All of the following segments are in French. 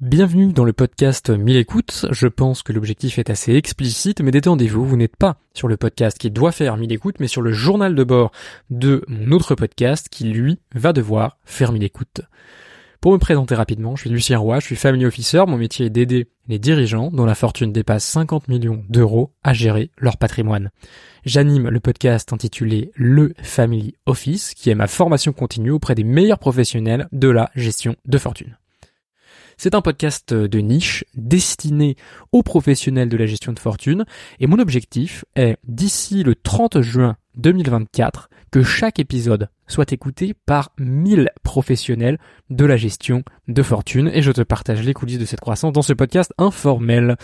Bienvenue dans le podcast 1000 écoutes. Je pense que l'objectif est assez explicite, mais détendez-vous, vous, n'êtes pas sur le podcast qui doit faire 1000 écoutes, mais sur le journal de bord de mon autre podcast qui, lui, va devoir faire 1000 écoutes. Pour me présenter rapidement, je suis Lucien Roy, je suis family officer, mon métier est d'aider les dirigeants dont la fortune dépasse 50 millions d'euros à gérer leur patrimoine. J'anime le podcast intitulé Le Family Office, qui est ma formation continue auprès des meilleurs professionnels de la gestion de fortune. C'est un podcast de niche destiné aux professionnels de la gestion de fortune et mon objectif est d'ici le 30 juin 2024 que chaque épisode soit écouté par 1000 professionnels de la gestion de fortune et je te partage les coulisses de cette croissance dans ce podcast informel.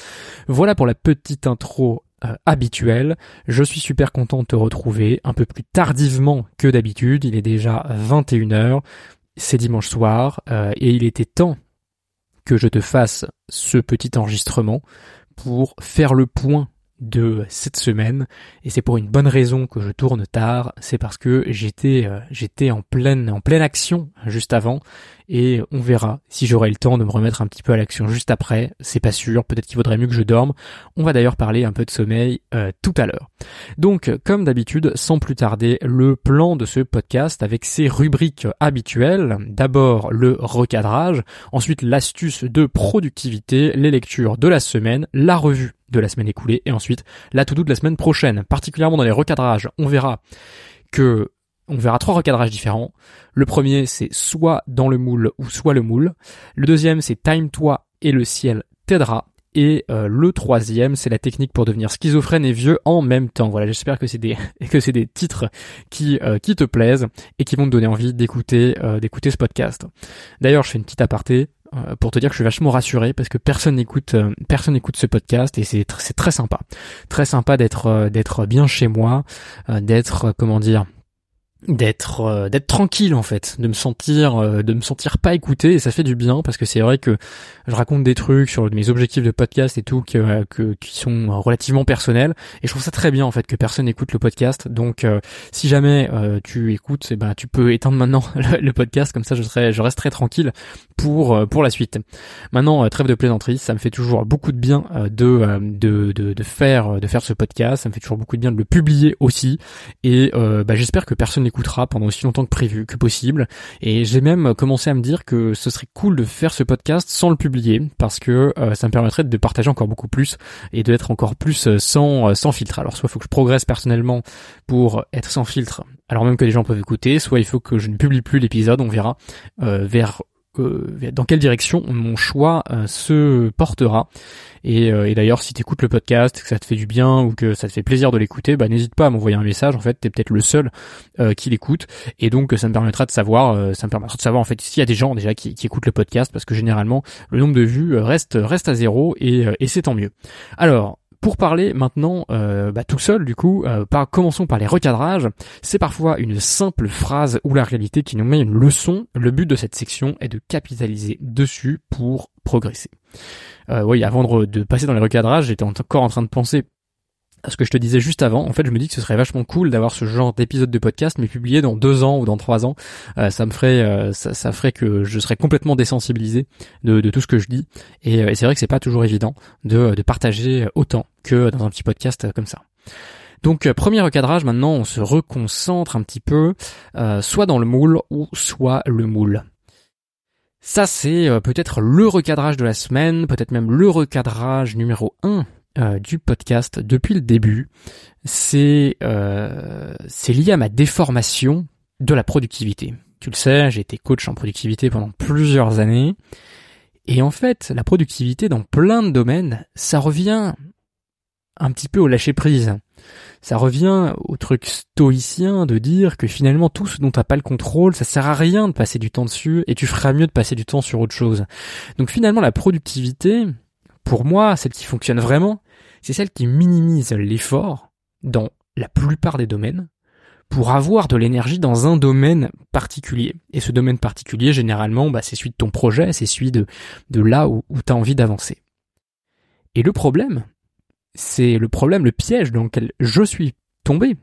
Voilà pour la petite intro euh, habituelle. Je suis super content de te retrouver un peu plus tardivement que d'habitude. Il est déjà 21h. C'est dimanche soir euh, et il était temps que je te fasse ce petit enregistrement pour faire le point de cette semaine. Et c'est pour une bonne raison que je tourne tard, c'est parce que j'étais euh, j'étais en pleine en pleine action juste avant et on verra si j'aurai le temps de me remettre un petit peu à l'action juste après, c'est pas sûr, peut-être qu'il vaudrait mieux que je dorme. On va d'ailleurs parler un peu de sommeil euh, tout à l'heure. Donc comme d'habitude, sans plus tarder, le plan de ce podcast avec ses rubriques habituelles, d'abord le recadrage, ensuite l'astuce de productivité, les lectures de la semaine, la revue de la semaine écoulée et ensuite la to-do de la semaine prochaine. Particulièrement dans les recadrages, on verra que on verra trois recadrages différents. Le premier, c'est soit dans le moule ou soit le moule. Le deuxième, c'est time-toi et le ciel t'aidera. Et euh, le troisième, c'est la technique pour devenir schizophrène et vieux en même temps. Voilà, j'espère que c'est des que c'est des titres qui euh, qui te plaisent et qui vont te donner envie d'écouter euh, d'écouter ce podcast. D'ailleurs, je fais une petite aparté pour te dire que je suis vachement rassuré parce que personne n'écoute personne n'écoute ce podcast et c'est c'est très sympa. Très sympa d'être d'être bien chez moi, d'être comment dire d'être euh, d'être tranquille en fait de me sentir euh, de me sentir pas écouté et ça fait du bien parce que c'est vrai que je raconte des trucs sur mes objectifs de podcast et tout que, euh, que qui sont relativement personnels et je trouve ça très bien en fait que personne écoute le podcast. Donc si jamais tu écoutes eh ben tu peux éteindre maintenant le, podcast comme ça je serai je resterai tranquille pour pour la suite. Maintenant trêve de plaisanterie ça me fait toujours beaucoup de bien de, de de de faire de faire ce podcast ça me fait toujours beaucoup de bien de le publier aussi et bah, j'espère que personne écoutera pendant aussi longtemps que prévu, que possible. Et j'ai même commencé à me dire que ce serait cool de faire ce podcast sans le publier, parce que euh, ça me permettrait de partager encore beaucoup plus et d'être encore plus euh, sans, euh, sans filtre. Alors soit il faut que je progresse personnellement pour être sans filtre, alors même que les gens peuvent écouter, soit il faut que je ne publie plus l'épisode, on verra vers dans quelle direction mon choix se portera. Euh, et, d'ailleurs, si tu écoutes le podcast, que ça te fait du bien ou que ça te fait plaisir de l'écouter, bah n'hésite pas à m'envoyer un message. En fait, t'es peut-être le seul euh, qui l'écoute, et donc ça me permettra de savoir, euh, ça me permettra de savoir en fait s'il y a des gens déjà qui, qui, écoutent le podcast, parce que généralement le nombre de vues reste reste à zéro et, et c'est tant mieux. Alors, pour parler maintenant euh, bah, tout seul du coup, euh, par, commençons par les recadrages. C'est parfois une simple phrase ou la réalité qui nous met une leçon. Le but de cette section est de capitaliser dessus pour progresser. Euh, oui, avant de, de passer dans les recadrages, j'étais encore en train de penser ce que je te disais juste avant, en fait, je me dis que ce serait vachement cool d'avoir ce genre d'épisode de podcast, mais publié dans deux ans ou dans trois ans. Euh, ça me ferait, euh, ça, ferait que je serais complètement désensibilisé de, tout ce que je dis. Et, euh, et c'est vrai que c'est pas toujours évident de, de partager autant que dans un petit podcast comme ça. Donc premier recadrage, maintenant on se reconcentre un petit peu, soit dans le moule ou soit le moule. Ça c'est peut-être le recadrage de la semaine, peut-être même le recadrage numéro 1 euh, du podcast depuis le début, c'est euh, lié à ma déformation de la productivité. Tu le sais, j'ai été coach en productivité pendant plusieurs années. Et en fait, la productivité dans plein de domaines, ça revient un petit peu au lâcher prise. Ça revient au truc stoïcien de dire que finalement tout ce dont t'as pas le contrôle, ça sert à rien de passer du temps dessus et tu feras mieux de passer du temps sur autre chose. Donc finalement la productivité, pour moi, celle qui fonctionne vraiment, c'est celle qui minimise l'effort dans la plupart des domaines pour avoir de l'énergie dans un domaine particulier. Et ce domaine particulier, généralement, bah, c'est celui de ton projet, c'est celui de, là où, où tu as envie d'avancer. Et le problème, c'est le problème, le piège dans lequel je suis tombé,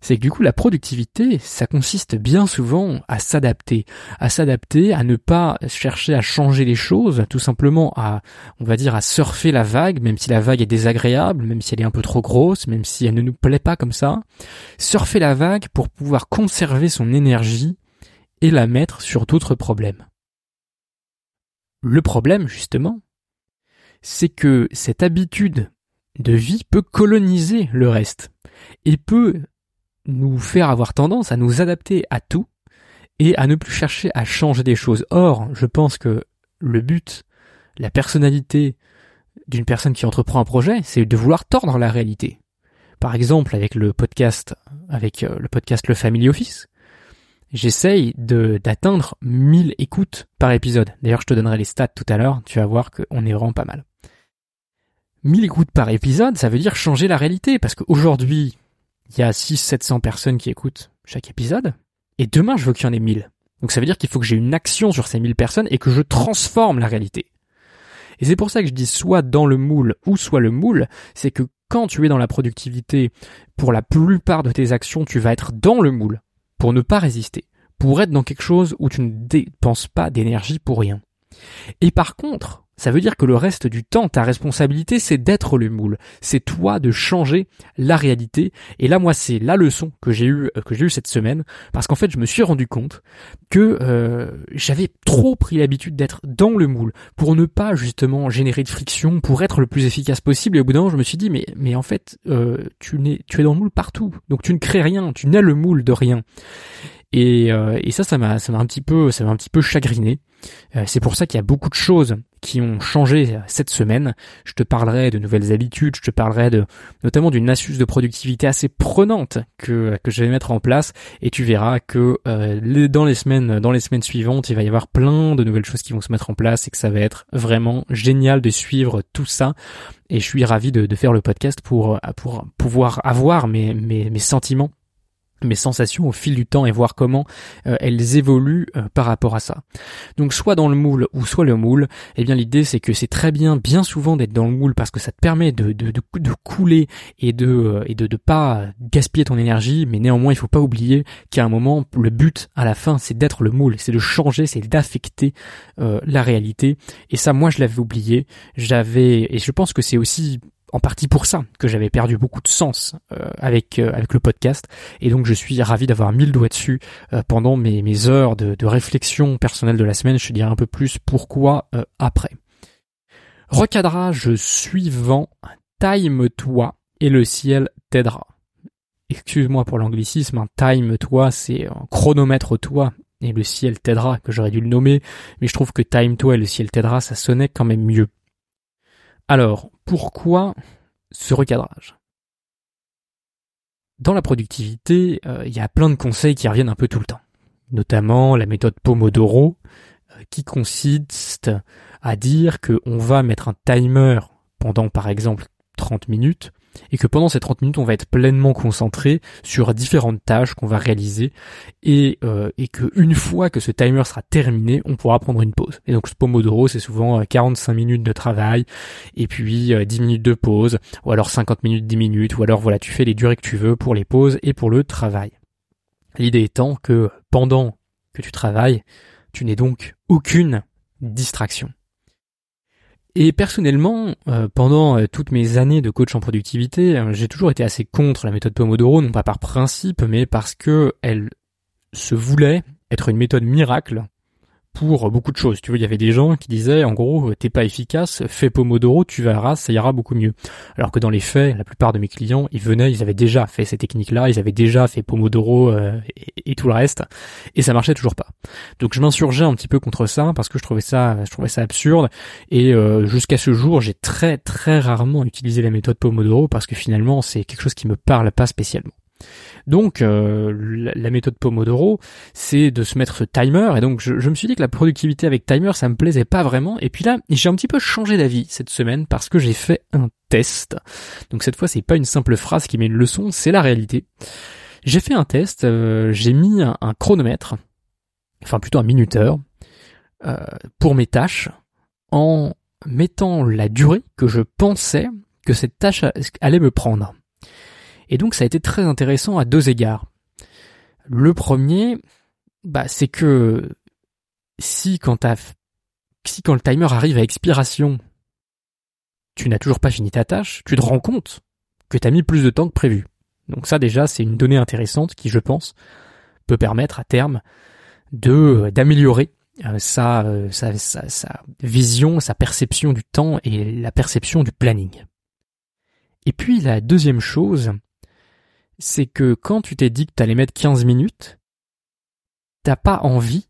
c'est que du coup la productivité, ça consiste bien souvent à s'adapter, à s'adapter, à ne pas chercher à changer les choses, tout simplement à, on va dire, à surfer la vague, même si la vague est désagréable, même si elle est un peu trop grosse, même si elle ne nous plaît pas comme ça, surfer la vague pour pouvoir conserver son énergie et la mettre sur d'autres problèmes. Le problème, justement, c'est que cette habitude de vie peut coloniser le reste et peut nous faire avoir tendance à nous adapter à tout et à ne plus chercher à changer des choses. Or, je pense que le but, la personnalité d'une personne qui entreprend un projet, c'est de vouloir tordre la réalité. Par exemple, avec le podcast, avec euh, le podcast Le Family Office, j'essaye d'atteindre 1000 écoutes par épisode. D'ailleurs, je te donnerai les stats tout à l'heure, tu vas voir qu'on est vraiment pas mal. 1000 écoutes par épisode, ça veut dire changer la réalité, parce qu'aujourd'hui, il y a 600-700 personnes qui écoutent chaque épisode, et demain je veux qu'il y en ait 1000. Donc ça veut dire qu'il faut que j'ai une action sur ces 1000 personnes et que je transforme la réalité. Et c'est pour ça que je dis soit dans le moule ou soit le moule, c'est que quand tu es dans la productivité, pour la plupart de tes actions, tu vas être dans le moule, pour ne pas résister, pour être dans quelque chose où tu ne dépenses pas d'énergie pour rien. Et par contre, ça veut dire que le reste du temps, ta responsabilité, c'est d'être le moule. C'est toi de changer la réalité. Et là, moi, c'est la leçon que j'ai eue, que j'ai eu cette semaine, parce qu'en fait, je me suis rendu compte que euh, j'avais trop pris l'habitude d'être dans le moule pour ne pas justement générer de friction, pour être le plus efficace possible. Et au bout d'un moment, je me suis dit, mais mais en fait, euh, tu n'es, tu es dans le moule partout, donc tu ne crées rien, tu n'es le moule de rien. Et, euh, et ça, ça m'a, ça m'a un petit peu, ça m'a un petit peu chagriné. Euh, c'est pour ça qu'il y a beaucoup de choses qui ont changé cette semaine. Je te parlerai de nouvelles habitudes, je te parlerai de notamment d'une astuce de productivité assez prenante que que je vais mettre en place et tu verras que euh, dans les semaines dans les semaines suivantes, il va y avoir plein de nouvelles choses qui vont se mettre en place et que ça va être vraiment génial de suivre tout ça. Et je suis ravi de, faire le podcast pour pour pouvoir avoir mes, mes sentiments mes sensations au fil du temps et voir comment euh, elles évoluent euh, par rapport à ça. Donc soit dans le moule ou soit le moule, eh bien l'idée c'est que c'est très bien bien souvent d'être dans le moule parce que ça te permet de, de, couler et de euh, et de ne pas gaspiller ton énergie, mais néanmoins il faut pas oublier qu'à un moment le but à la fin c'est d'être le moule, c'est de changer, c'est d'affecter la réalité. Et ça moi je l'avais oublié, j'avais et je pense que c'est aussi en partie pour ça que j'avais perdu beaucoup de sens euh, avec euh, avec le podcast et donc je suis ravi d'avoir mis le doigt dessus euh, pendant mes, mes heures de, réflexion personnelle de la semaine. Je te dirai un peu plus pourquoi après. Recadrage suivant, time-toi et le ciel t'aidera. Excuse-moi pour l'anglicisme, un time-toi c'est un chronomètre-toi et le ciel t'aidera que j'aurais dû le nommer, mais je trouve que time-toi et le ciel t'aidera ça sonnait quand même mieux. Alors, pourquoi ce recadrage? Dans la productivité, euh, il y a plein de conseils qui reviennent un peu tout le temps. Notamment la méthode Pomodoro, euh, qui consiste à dire qu'on va mettre un timer pendant par exemple 30 minutes et que pendant ces 30 minutes, on va être pleinement concentré sur différentes tâches qu'on va réaliser et, euh, que une fois que ce timer sera terminé, on pourra prendre une pause. Et donc ce Pomodoro, c'est souvent 45 euh, minutes de travail et puis 10 euh, minutes de pause ou alors 50 minutes, 10 minutes ou alors voilà, tu fais les durées que tu veux pour les pauses et pour le travail. L'idée étant que pendant que tu travailles, tu n'aies donc aucune distraction. Et personnellement, euh, pendant euh, toutes mes années de coach en productivité, euh, j'ai toujours été assez contre la méthode Pomodoro, non pas par principe, mais parce que elle se voulait être une méthode miracle pour beaucoup de choses. Tu vois, il y avait des gens qui disaient, en gros, t'es pas efficace, fais Pomodoro, tu verras, ça ira beaucoup mieux. Alors que dans les faits, la plupart de mes clients, ils venaient, ils avaient déjà fait ces techniques-là, ils avaient déjà fait Pomodoro euh, et, tout le reste, et ça marchait toujours pas. Donc je m'insurgeais un petit peu contre ça parce que je trouvais ça, je trouvais ça absurde. Et euh, jusqu'à ce jour, j'ai très très rarement utilisé la méthode Pomodoro parce que finalement, c'est quelque chose qui me parle pas spécialement. Donc euh, la, méthode Pomodoro, c'est de se mettre ce timer. Et donc je, me suis dit que la productivité avec timer, ça me plaisait pas vraiment. Et puis là, j'ai un petit peu changé d'avis cette semaine parce que j'ai fait un test. Donc cette fois, c'est pas une simple phrase qui met une leçon, c'est la réalité. J'ai fait un test, euh, j'ai mis un, chronomètre, enfin plutôt un minuteur, euh, pour mes tâches, en mettant la durée que je pensais que cette tâche allait me prendre. Et donc ça a été très intéressant à deux égards. Le premier, bah, c'est que si quand si quand le timer arrive à expiration, tu n'as toujours pas fini ta tâche, tu te rends compte que tu as mis plus de temps que prévu. Donc ça déjà, c'est une donnée intéressante qui, je pense, peut permettre à terme de d'améliorer euh, euh, sa, sa, sa, vision, sa perception du temps et la perception du planning. Et puis la deuxième chose, c'est que quand tu t'es dit que tu allais mettre 15 minutes, t'as pas envie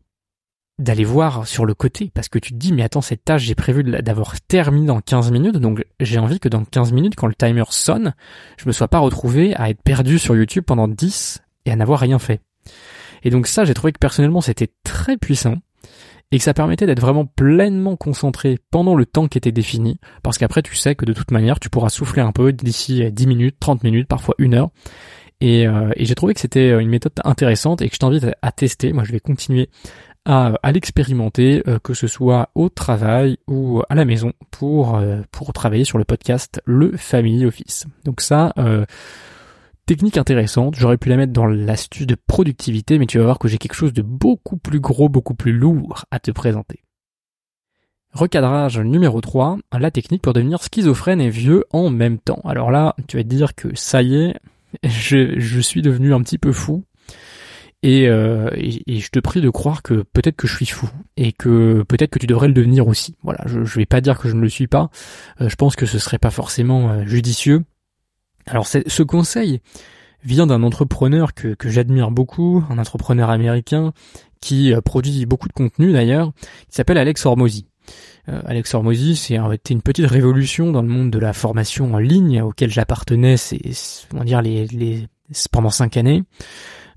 d'aller voir sur le côté parce que tu te dis mais attends cette tâche j'ai prévu d'avoir terminé dans 15 minutes donc j'ai envie que dans 15 minutes quand le timer sonne je me sois pas retrouvé à être perdu sur YouTube pendant 10 et à n'avoir rien fait. Et donc ça j'ai trouvé que personnellement c'était très puissant et que ça permettait d'être vraiment pleinement concentré pendant le temps qui était défini parce qu'après tu sais que de toute manière tu pourras souffler un peu d'ici 10 minutes, 30 minutes, parfois une heure et, euh, et j'ai trouvé que c'était une méthode intéressante et que je t'invite à tester. Moi, je vais continuer à, à l'expérimenter, euh, que ce soit au travail ou à la maison, pour euh, pour travailler sur le podcast Le Family Office. Donc ça, euh, technique intéressante. J'aurais pu la mettre dans l'astuce de productivité, mais tu vas voir que j'ai quelque chose de beaucoup plus gros, beaucoup plus lourd à te présenter. Recadrage numéro 3, la technique pour devenir schizophrène et vieux en même temps. Alors là, tu vas te dire que ça y est, je, je suis devenu un petit peu fou euh, et, et, je te prie de croire que peut-être que je suis fou et que peut-être que tu devrais le devenir aussi. Voilà, je, je vais pas dire que je ne le suis pas. Euh, je pense que ce serait pas forcément euh, judicieux. Alors ce conseil vient d'un entrepreneur que, j'admire beaucoup, un entrepreneur américain qui produit beaucoup de contenu d'ailleurs, qui s'appelle Alex Hormozy. Alex Hormozy, c'est une petite révolution dans le monde de la formation en ligne auquel j'appartenais, pendant cinq années.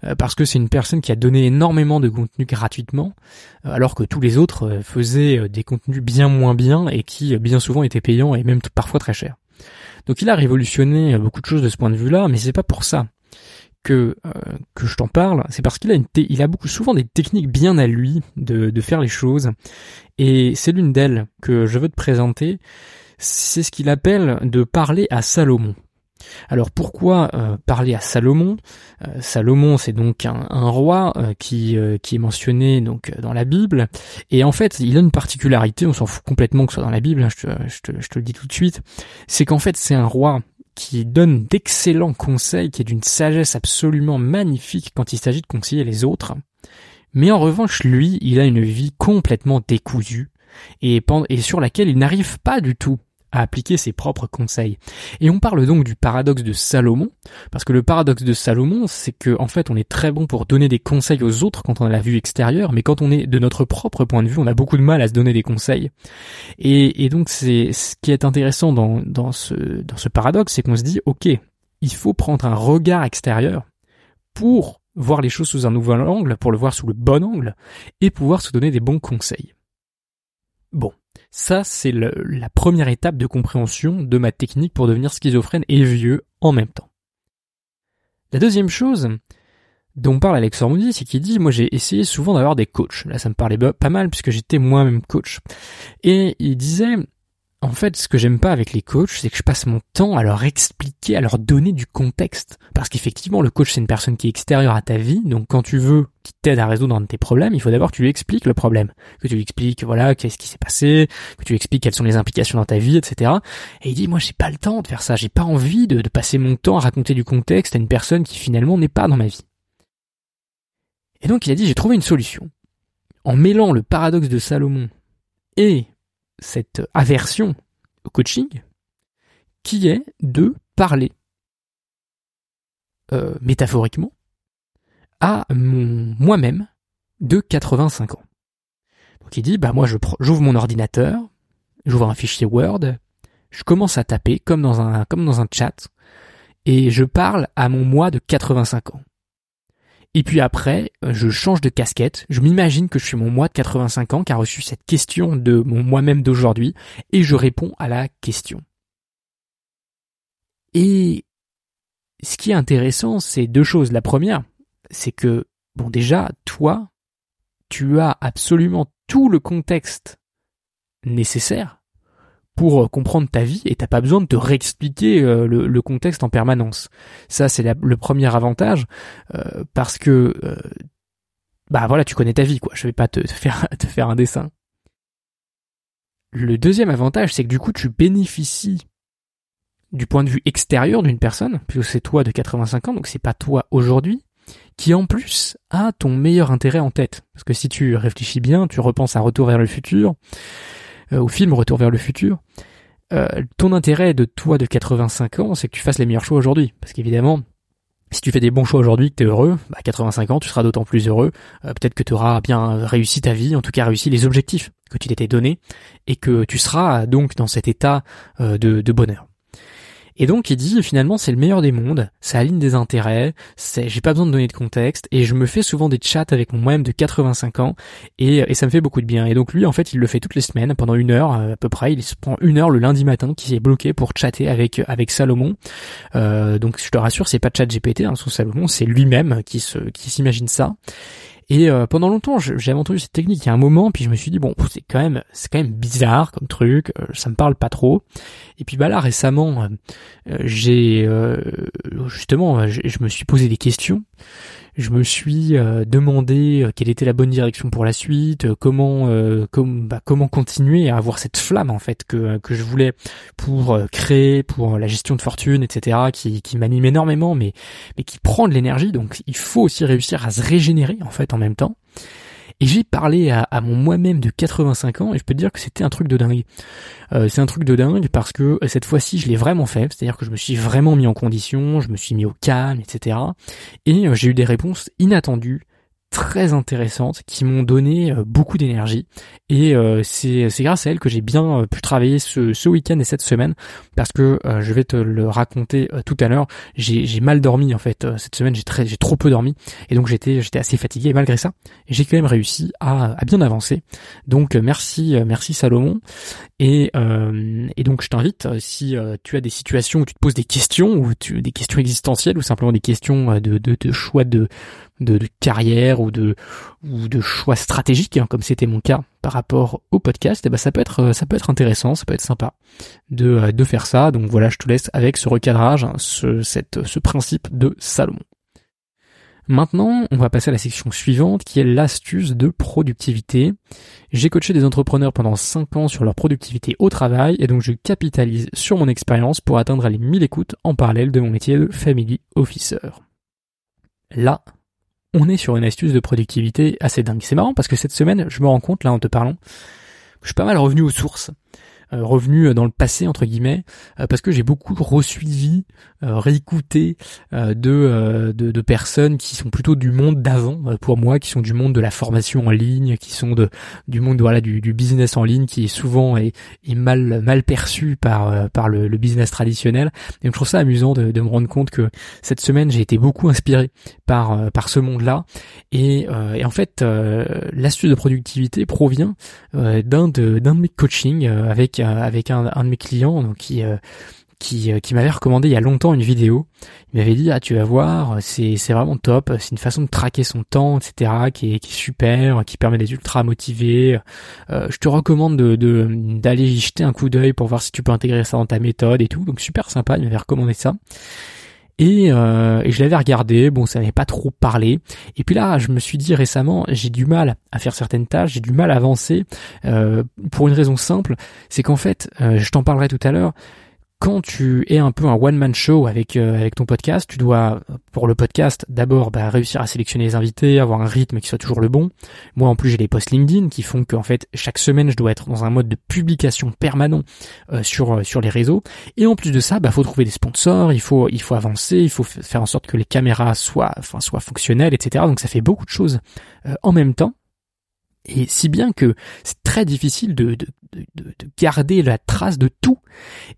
Euh, parce que c'est une personne qui a donné énormément de contenu gratuitement, euh, alors que tous les autres euh, faisaient des contenus bien moins bien et qui bien souvent étaient payants et même parfois très chers. Donc il a révolutionné beaucoup de choses de ce point de vue-là, mais c'est pas pour ça que que je t'en parle, c'est parce qu'il a une il a beaucoup souvent des techniques bien à lui de de faire les choses. Et c'est l'une d'elles que je veux te présenter, c'est ce qu'il appelle de parler à Salomon. Alors pourquoi euh, parler à Salomon? Euh, Salomon, c'est donc un, roi euh, qui, qui est mentionné donc dans la Bible, et en fait, il a une particularité. On s'en fout complètement que ce soit dans la Bible. Hein, je, te, je, te, je te le dis tout de suite. C'est qu'en fait, c'est un roi qui donne d'excellents conseils, qui est d'une sagesse absolument magnifique quand il s'agit de conseiller les autres. Mais en revanche, lui, il a une vie complètement décousue et, et sur laquelle il n'arrive pas du tout à appliquer ses propres conseils. Et on parle donc du paradoxe de Salomon, parce que le paradoxe de Salomon, c'est que en fait on est très bon pour donner des conseils aux autres quand on a la vue extérieure, mais quand on est de notre propre point de vue, on a beaucoup de mal à se donner des conseils. Et, et donc c'est ce qui est intéressant dans, ce, dans ce paradoxe, c'est qu'on se dit, ok, il faut prendre un regard extérieur pour voir les choses sous un nouvel angle, pour le voir sous le bon angle, et pouvoir se donner des bons conseils. Bon, ça, c'est la première étape de compréhension de ma technique pour devenir schizophrène et vieux en même temps. La deuxième chose dont parle Alex Hormozy, c'est qu'il dit, moi j'ai essayé souvent d'avoir des coachs. Là, ça me parlait pas mal puisque j'étais moi-même coach. Et il disait, en fait, ce que j'aime pas avec les coachs, c'est que je passe mon temps à leur expliquer, à leur donner du contexte. Parce qu'effectivement, le coach, c'est une personne qui est extérieure à ta vie. Donc, quand tu veux qu'il t'aide à résoudre tes problèmes, il faut d'abord que tu lui expliques le problème. Que tu lui expliques, voilà, qu'est-ce qui s'est passé, que tu lui expliques quelles sont les implications dans ta vie, etc. Et il dit, moi, j'ai pas le temps de faire ça. J'ai pas envie de, de passer mon temps à raconter du contexte à une personne qui finalement n'est pas dans ma vie. Et donc, il a dit, j'ai trouvé une solution. En mêlant le paradoxe de Salomon et cette aversion au coaching qui est de parler euh, métaphoriquement à mon moi-même de 85 ans. Donc il dit bah moi je j'ouvre mon ordinateur, j'ouvre un fichier Word, je commence à taper comme dans un comme dans un chat et je parle à mon moi de 85 ans. Et puis après, euh, je change de casquette, je m'imagine que je suis mon moi de 85 ans qui a reçu cette question de mon moi-même d'aujourd'hui, et je réponds à la question. Et ce qui est intéressant, c'est deux choses. La première, c'est que, bon déjà, toi, tu as absolument tout le contexte nécessaire pour comprendre ta vie et t'as pas besoin de te réexpliquer le, contexte en permanence. Ça c'est le premier avantage parce que bah voilà tu connais ta vie quoi. Je vais pas te, faire te faire un dessin. Le deuxième avantage c'est que du coup tu bénéficies du point de vue extérieur d'une personne, puisque c'est toi de 85 ans, donc c'est pas toi aujourd'hui, qui en plus a ton meilleur intérêt en tête. Parce que si tu réfléchis bien, tu repenses à Retour vers le futur, euh, au film Retour vers le futur, euh, ton intérêt de toi de 85 ans, c'est que tu fasses les meilleurs choix aujourd'hui. Parce qu'évidemment, si tu fais des bons choix aujourd'hui, que tu es heureux, bah 85 ans, tu seras d'autant plus heureux. Euh, peut-être que tu auras bien réussi ta vie, en tout cas réussi les objectifs que tu t'étais donnés, et que tu seras donc dans cet état de bonheur. Et donc il dit finalement c'est le meilleur des mondes, ça aligne des intérêts, c'est j'ai pas besoin de donner de contexte et je me fais souvent des chats avec moi-même de 85 ans et, ça me fait beaucoup de bien. Et donc lui en fait il le fait toutes les semaines pendant une heure euh, à peu près, il se prend une heure le lundi matin qui est bloqué pour chatter avec avec Salomon. Euh, donc je te rassure c'est pas chat GPT hein, sous Salomon, c'est lui-même qui se qui s'imagine ça. Et euh, pendant longtemps, j'avais entendu cette technique il y a un moment, puis je me suis dit bon, c'est quand même, c'est quand même bizarre comme truc, euh, ça me parle pas trop. Et puis bah là récemment, euh, j'ai justement, je me suis posé des questions je me suis euh, demandé euh, quelle était la bonne direction pour la suite, euh, comment bah, comment continuer à avoir cette flamme en fait que que je voulais pour créer, pour la gestion de fortune, etc. qui qui m'anime énormément, mais mais qui prend de l'énergie. Donc il faut aussi réussir à se régénérer en fait en même temps. Et j'ai parlé à, mon moi-même de 85 ans et je peux te dire que c'était un truc de dingue. Euh, c'est un truc de dingue parce que cette fois-ci je l'ai vraiment fait, c'est-à-dire que je me suis vraiment mis en condition, je me suis mis au calme, etc. Et euh, j'ai eu des réponses inattendues très intéressantes qui m'ont donné euh, beaucoup d'énergie. Et euh, c'est grâce à elles que j'ai bien euh, pu travailler ce, ce week-end et cette semaine parce que je vais te le raconter tout à l'heure. J'ai mal dormi en fait cette semaine j'ai très j'ai trop peu dormi. Et donc j'étais j'étais assez fatigué. Et malgré ça j'ai quand même réussi à, à bien avancer. Donc merci merci Salomon. Et, et donc je t'invite si tu as des situations où tu te poses des questions ou tu, des questions existentielles ou simplement des questions de, de, de choix de de, carrière ou de ou de choix stratégiques, hein, comme c'était mon cas par rapport au podcast, et eh ben ça peut être ça peut être intéressant, ça peut être sympa de euh, de faire ça. Donc voilà, je te laisse avec ce recadrage, hein, ce cette ce principe de Salomon. Maintenant, on va passer à la section suivante qui est l'astuce de productivité. J'ai coaché des entrepreneurs pendant 5 ans sur leur productivité au travail et donc je capitalise sur mon expérience pour atteindre les 1000 écoutes en parallèle de mon métier de family officer. Là, on est sur une astuce de productivité assez dingue. C'est marrant parce que cette semaine, je me rends compte, là en te parlant, que je suis pas mal revenu aux sources. Euh, revenu dans le passé entre guillemets euh, parce que j'ai beaucoup resuivi, euh, réécouté de, de, de personnes qui sont plutôt du monde d'avant pour moi, qui sont du monde de la formation en ligne, qui sont de du monde voilà du, du business en ligne qui est souvent est, est mal mal perçu par par le, le, business traditionnel. Et je trouve ça amusant de, de me rendre compte que cette semaine j'ai été beaucoup inspiré par par ce monde-là et, et en fait l'astuce de productivité provient d'un de d'un de mes coachings avec avec un, de mes clients donc qui euh, qui, euh, qui m'avait recommandé il y a longtemps une vidéo. Il m'avait dit ah tu vas voir c'est c'est vraiment top, c'est une façon de traquer son temps etc qui est, qui est super, qui permet d'être ultra motivé. Euh, je te recommande de d'aller y jeter un coup d'œil pour voir si tu peux intégrer ça dans ta méthode et tout. Donc super sympa, il m'avait recommandé ça. Et, euh, et, je l'avais regardé, bon ça n'avait pas trop parlé. Et puis là, je me suis dit récemment, j'ai du mal à faire certaines tâches, j'ai du mal à avancer, euh, pour une raison simple, c'est qu'en fait, euh, je t'en parlerai tout à l'heure, quand tu es un peu un one man show avec euh, avec ton podcast, tu dois pour le podcast d'abord bah, réussir à sélectionner les invités, avoir un rythme qui soit toujours le bon. Moi en plus j'ai des posts LinkedIn qui font qu'en fait chaque semaine je dois être dans un mode de publication permanent euh, sur euh, sur les réseaux. Et en plus de ça, bah faut trouver des sponsors, il faut il faut avancer, il faut faire en sorte que les caméras soient enfin soient fonctionnelles, etc. Donc ça fait beaucoup de choses en même temps. Et si bien que c'est très difficile de, de, de, garder la trace de tout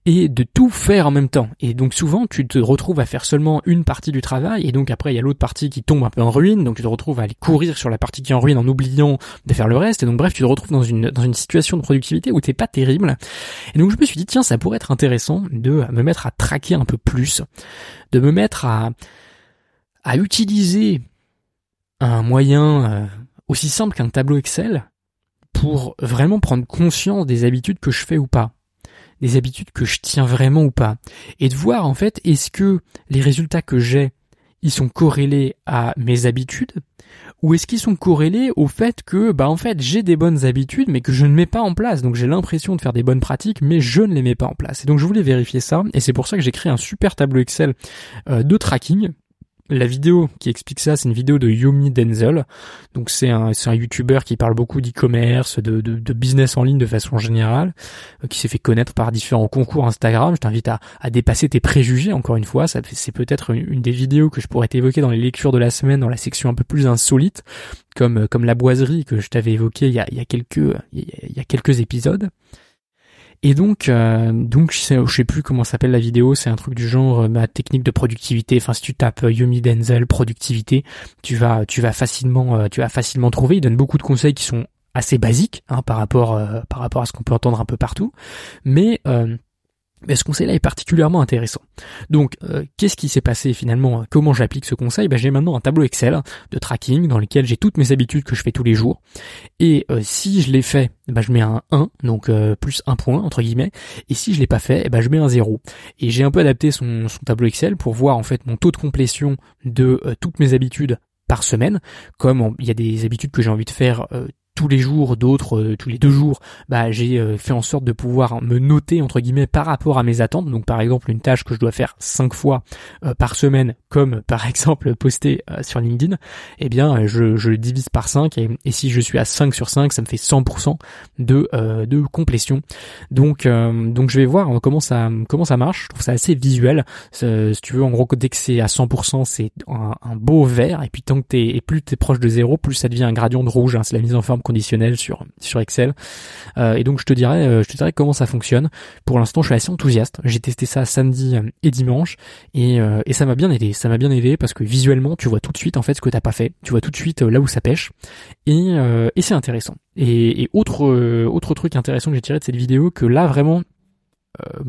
et de tout faire en même temps. Et donc souvent tu te retrouves à faire seulement une partie du travail et donc après il y a l'autre partie qui tombe un peu en ruine, donc tu te retrouves à aller courir sur la partie qui est en ruine en oubliant de faire le reste. Et donc bref, tu te retrouves dans une, dans une situation de productivité où t'es pas terrible. Et donc je me suis dit tiens ça pourrait être intéressant de me mettre à traquer un peu plus, de me mettre à, à utiliser un moyen... Aussi simple qu'un tableau Excel pour vraiment prendre conscience des habitudes que je fais ou pas. des habitudes que je tiens vraiment ou pas. Et de voir en fait est-ce que les résultats que j'ai, ils sont corrélés à mes habitudes ou est-ce qu'ils sont corrélés au fait que bah en fait j'ai des bonnes habitudes mais que je ne mets pas en place donc j'ai l'impression de faire des bonnes pratiques mais je ne les mets pas en place et donc je voulais vérifier ça et c'est pour ça que j'ai créé un super tableau Excel euh, de tracking la vidéo qui explique ça, c'est une vidéo de Yomi Denzel. Donc c'est un, c'est un YouTuber qui parle beaucoup d'e-commerce, de, de, business en ligne de façon générale, euh, qui s'est fait connaître par différents concours Instagram. Je t'invite à, à dépasser tes préjugés encore une fois. C'est peut-être une, des vidéos que je pourrais t'évoquer dans les lectures de la semaine, dans la section un peu plus insolite, comme, comme la boiserie que je t'avais évoqué il il il y a quelques épisodes. Et donc, euh, donc je sais, sais plus comment s'appelle la vidéo, c'est un truc du genre euh, ma technique de productivité. Enfin, si tu tapes euh, Yomi Denzel productivité, tu vas, tu vas facilement, tu vas facilement trouver. Il donne beaucoup de conseils qui sont assez basiques hein, par rapport, par rapport à ce qu'on peut entendre un peu partout, mais mais ce conseil-là est particulièrement intéressant. Donc, euh, qu'est-ce qui s'est passé finalement? Comment j'applique ce conseil? Ben, J'ai maintenant un tableau Excel de tracking dans lequel j'ai toutes mes habitudes que je fais tous les jours. Et euh, si je l'ai fait, ben, je mets un 1, donc euh, plus un point, entre guillemets. Et si je l'ai pas fait, ben, je mets un 0. Et j'ai un peu adapté son, son, tableau Excel pour voir en fait mon taux de complétion de toutes mes habitudes par semaine, comme il y a des habitudes que j'ai envie de faire tous les jours, d'autres euh, tous les deux jours, bah j'ai euh, fait en sorte de pouvoir me noter entre guillemets par rapport à mes attentes. Donc par exemple une tâche que je dois faire cinq fois euh, par semaine, comme par exemple poster sur LinkedIn, eh bien je, je divise par 5 et, et, si je suis à 5 sur 5, ça me fait 100% de de complétion. Donc donc je vais voir comment ça comment ça marche. Je trouve ça assez visuel. si tu veux en gros dès que c'est à 100%, c'est un, un, beau vert et puis tant que t'es et plus t'es proche de zéro, plus ça devient un gradient de rouge. Hein. c'est la mise en forme conditionnel sur sur Excel. Euh, et donc je te dirais, euh, je te comment ça fonctionne. Pour l'instant, je suis assez enthousiaste. J'ai testé ça samedi euh, et dimanche et, et ça m'a bien aidé. Ça m'a bien aidé parce que visuellement, tu vois tout de suite en fait ce que t'as pas fait. Tu vois tout de suite là où ça pêche et, et c'est intéressant. Et, et autre autre truc intéressant que j'ai tiré de cette vidéo que là vraiment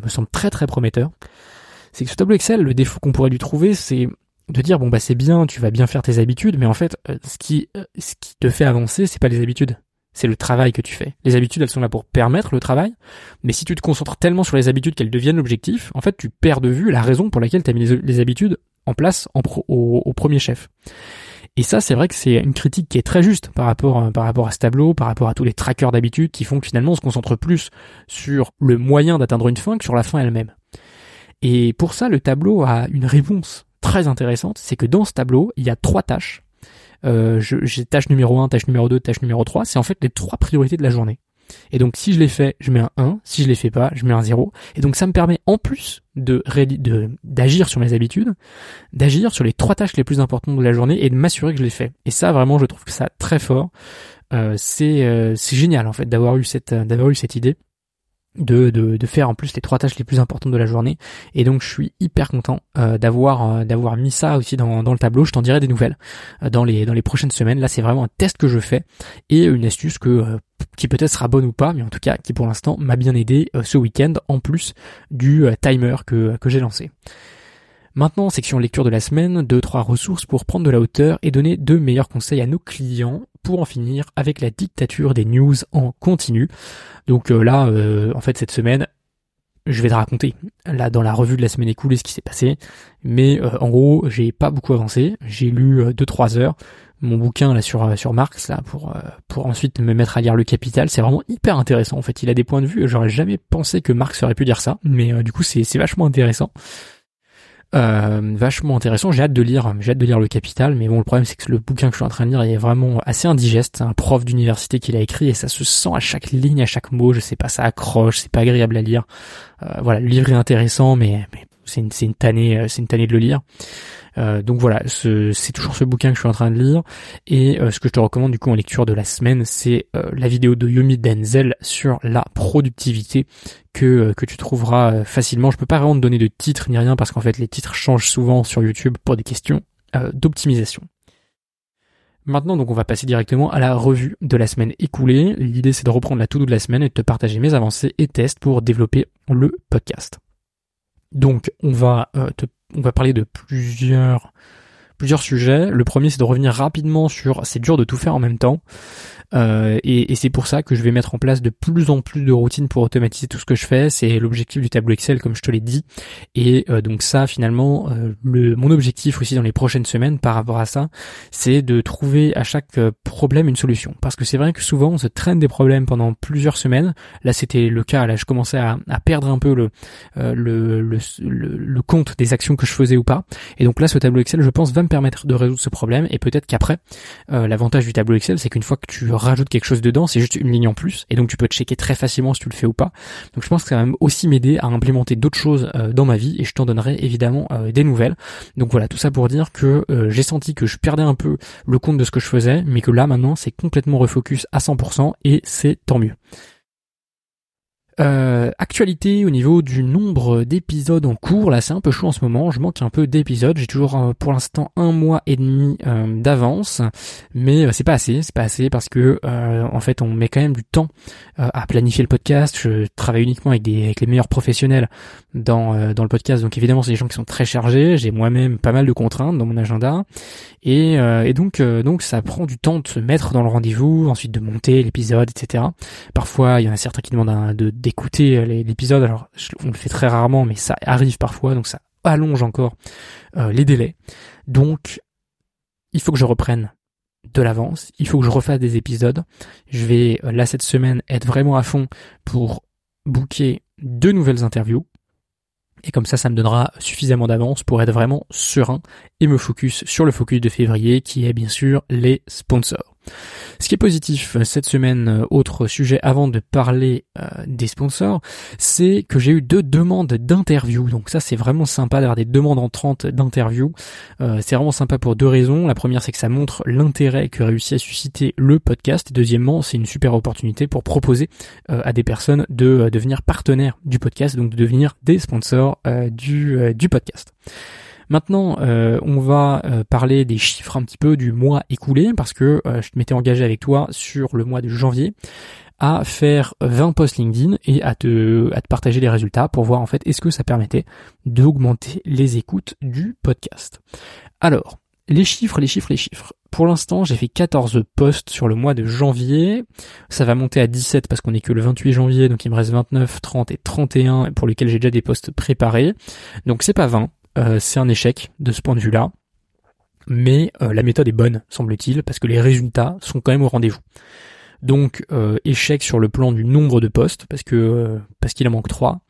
me semble très très prometteur, c'est que ce tableau Excel, le défaut qu'on pourrait lui trouver, c'est de dire bon bah c'est bien, tu vas bien faire tes habitudes, mais en fait euh, ce qui euh, ce qui te fait avancer, c'est pas les habitudes, c'est le travail que tu fais. Les habitudes elles sont là pour permettre le travail, mais si tu te concentres tellement sur les habitudes qu'elles deviennent l'objectif, en fait tu perds de vue la raison pour laquelle tu as mis les, habitudes en place au, premier chef. Et ça, c'est vrai que c'est une critique qui est très juste par rapport, euh, par rapport à ce tableau, par rapport à tous les trackers d'habitudes qui font que finalement on se concentre plus sur le moyen d'atteindre une fin que sur la fin elle-même. Et pour ça, le tableau a une réponse très intéressante, c'est que dans ce tableau, il y a trois tâches. Euh, j'ai tâche numéro 1, tâche numéro 2, tâche numéro 3, c'est en fait les trois priorités de la journée. Et donc si je les fais, je mets un 1, si je les fais pas, je mets un 0. Et donc ça me permet en plus de d'agir sur mes habitudes, d'agir sur les trois tâches les plus importantes de la journée et de m'assurer que je les fais. Et ça vraiment je trouve que ça très fort. Euh, c'est euh, c'est génial en fait d'avoir eu d'avoir eu cette idée de, de, de, faire en plus les trois tâches les plus importantes de la journée. Et donc je suis hyper content euh, d'avoir euh, d'avoir mis ça aussi dans, dans le tableau. Je t'en dirai des nouvelles euh, dans les dans les prochaines semaines. Là c'est vraiment un test que je fais et une astuce que qui peut-être sera bonne ou pas mais en tout cas qui pour l'instant m'a bien aidé ce week-end en plus du timer que que j'ai lancé. Maintenant, section lecture de la semaine, deux trois ressources pour prendre de la hauteur et donner de meilleurs conseils à nos clients pour en finir avec la dictature des news en continu. Donc euh, là, euh, en fait, cette semaine, je vais te raconter là dans la revue de la semaine écoulée ce qui s'est passé. Mais euh, en gros, j'ai pas beaucoup avancé. J'ai lu 2-3 heures mon bouquin là sur sur Marx là pour pour ensuite me mettre à lire le Capital. C'est vraiment hyper intéressant. En fait, il a des points de vue. J'aurais jamais pensé que Marx aurait pu dire ça, mais du coup, c'est c'est vachement intéressant. Euh, vachement intéressant. J'ai hâte de lire, j'ai hâte de lire Le Capital, mais bon, le problème c'est que le bouquin que je suis en train de lire est vraiment assez indigeste. C'est un prof d'université qui l'a écrit et ça se sent à chaque ligne, à chaque mot. Je sais pas, ça accroche, c'est pas agréable à lire. Euh, voilà, le livre est intéressant, mais, mais c'est une, c'est une tannée, euh, c'est une tannée de le lire. Euh, donc voilà, c'est toujours ce bouquin que je suis en train de lire. Et euh, ce que je te recommande du coup en lecture de la semaine, c'est euh, la vidéo de Yomi Denzel sur la productivité que, que tu trouveras facilement. Je peux pas vraiment te donner de titre ni rien parce qu'en fait les titres changent souvent sur YouTube pour des questions d'optimisation. Maintenant, donc, on va passer directement à la revue de la semaine écoulée. L'idée, c'est de reprendre la to-do de la semaine et de te partager mes avancées et tests pour développer le podcast. Donc, on va te on va parler de plusieurs plusieurs sujets. Le premier, c'est de revenir rapidement sur c'est dur de tout faire en même temps. Euh, et, et c'est pour ça que je vais mettre en place de plus en plus de routines pour automatiser tout ce que je fais. C'est l'objectif du tableau Excel, comme je te l'ai dit. Et euh, donc ça, finalement, euh, le, mon objectif aussi dans les prochaines semaines par rapport à ça, c'est de trouver à chaque problème une solution. Parce que c'est vrai que souvent on se traîne des problèmes pendant plusieurs semaines. Là, c'était le cas. Là, je commençais à, à perdre un peu le, le, le, le, compte des actions que je faisais ou pas. Et donc là, ce tableau Excel, je pense, va me permettre de résoudre ce problème. Et peut-être qu'après, l'avantage du tableau Excel, c'est qu'une fois que tu rajoutes quelque chose dedans, c'est juste une ligne en plus. Et donc tu peux checker très facilement si tu le fais ou pas. Donc je pense que ça va même aussi m'aider à implémenter d'autres choses euh, dans ma vie et je t'en donnerai évidemment euh, des nouvelles. Donc voilà, tout ça pour dire que euh, j'ai senti que je perdais un peu le compte de ce que je faisais, mais que là maintenant c'est complètement refocus à 100% et c'est tant mieux. Euh, actualité au niveau du nombre d'épisodes en cours, là c'est un peu chaud en ce moment, je manque un peu d'épisodes, j'ai toujours euh, pour l'instant un mois et demi euh, d'avance, mais c'est pas assez, c'est pas assez parce que en fait on met quand même du temps à planifier le podcast, je travaille uniquement avec, des, avec les meilleurs professionnels dans, dans le podcast, donc évidemment c'est des gens qui sont très chargés, j'ai moi-même pas mal de contraintes dans mon agenda, et, et donc, donc ça prend du temps de se mettre dans le rendez-vous, ensuite de monter l'épisode, etc. Parfois il y en a certains qui demandent un, de d'écouter euh, l'épisode. Alors, on le fait très rarement, mais ça arrive parfois, donc ça allonge encore euh, les délais. Donc, il faut que je reprenne de l'avance. Il faut que je refasse des épisodes. Je vais euh, là cette semaine être vraiment à fond pour booker deux nouvelles interviews. Et comme ça, ça me donnera suffisamment d'avance pour être vraiment serein et me focus sur le focus de février qui est bien sûr les sponsors. Ce qui est positif euh, cette semaine, euh, autre sujet avant de parler euh, des sponsors, c'est que j'ai eu deux demandes d'interview. Donc ça c'est vraiment sympa d'avoir des demandes entrantes d'interview. c'est vraiment sympa pour deux raisons. La première c'est que ça montre l'intérêt que réussit à susciter le podcast. Deuxièmement c'est une super opportunité pour proposer à des personnes de devenir partenaires du podcast, donc de devenir des sponsors du, du podcast. Maintenant, euh, on va euh, parler des chiffres un petit peu du mois écoulé parce que euh, je m'étais engagé avec toi sur le mois de janvier à faire 20 posts LinkedIn et à te, à te partager les résultats pour voir en fait est-ce que ça permettait d'augmenter les écoutes du podcast. Alors, les chiffres, les chiffres, les chiffres. Pour l'instant, j'ai fait 14 posts sur le mois de janvier. Ça va monter à 17 parce qu'on est que le 28 janvier, donc il me reste 29, 30 et 31 pour lesquels j'ai déjà des posts préparés. Donc c'est pas 20, euh, c'est un échec de ce point de vue-là. Mais euh, la méthode est bonne, semble-t-il, parce que les résultats sont quand même au rendez-vous. Donc euh, échec sur le plan du nombre de postes, parce que parce qu'il en manque trois.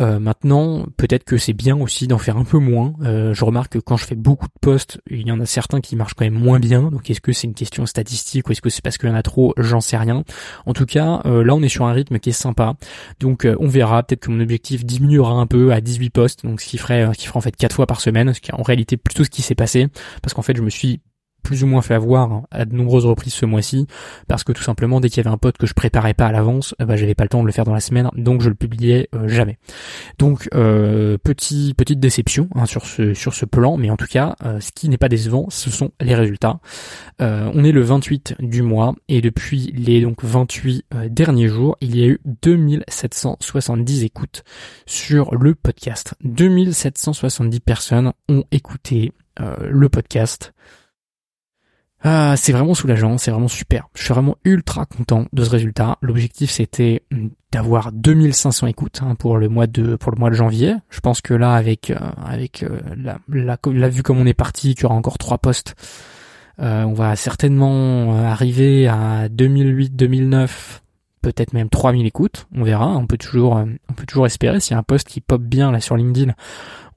Euh, maintenant, peut-être que c'est bien aussi d'en faire un peu moins. Euh, je remarque que quand je fais beaucoup de posts, il y en a certains qui marchent quand même moins bien. Donc est-ce que c'est une question statistique ou est-ce que c'est parce qu'il y en a trop? J'en sais rien. En tout cas, euh, là on est sur un rythme qui est sympa. Donc on verra. Peut-être que mon objectif diminuera un peu à 18 posts, donc ce qui ferait, ce qui ferait en fait 4 fois par semaine, ce qui est en réalité plutôt ce qui s'est passé, parce qu'en fait je me suis plus ou moins fait avoir à de nombreuses reprises ce mois-ci, parce que tout simplement dès qu'il y avait un pote que je préparais pas à l'avance, bah, j'avais pas le temps de le faire dans la semaine, donc je le publiais euh, jamais. Donc euh, petit petite déception hein, sur ce sur ce plan, mais en tout cas, euh, ce qui n'est pas décevant, ce sont les résultats. on est le 28 du mois et depuis les donc 28 derniers jours, il y a eu 2770 écoutes sur le podcast. 2770 personnes ont écouté le podcast. Ah, c'est vraiment soulageant, c'est vraiment super. Je suis vraiment ultra content de ce résultat. L'objectif c'était d'avoir 2500 écoutes hein, pour le mois de pour le mois de janvier. Je pense que là avec euh, avec euh, la, la, vue comme on est parti, qu'il y aura encore trois postes, euh, on va certainement arriver à 2008, 2009, peut-être même 3000 écoutes. On verra. On peut toujours on peut toujours espérer s'il y a un poste qui pop bien là sur LinkedIn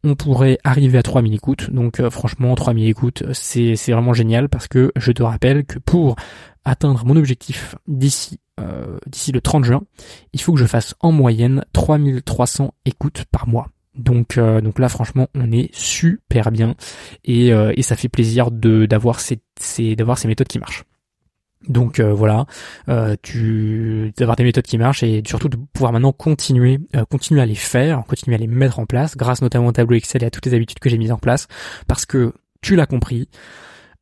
on pourrait arriver à 3000 écoutes. Donc euh, franchement, 3000 écoutes, c'est vraiment génial parce que je te rappelle que pour atteindre mon objectif d'ici euh, d'ici le 30 juin, il faut que je fasse en moyenne 3300 écoutes par mois. Donc, euh, donc là, franchement, on est super bien et, et ça fait plaisir de d'avoir ces d'avoir ces méthodes qui marchent. Donc euh, voilà, euh, tu d'avoir des méthodes qui marchent et surtout de pouvoir maintenant continuer, euh, continuer à les faire, continuer à les mettre en place, grâce notamment au tableau Excel et à toutes les habitudes que j'ai mises en place, parce que tu l'as compris,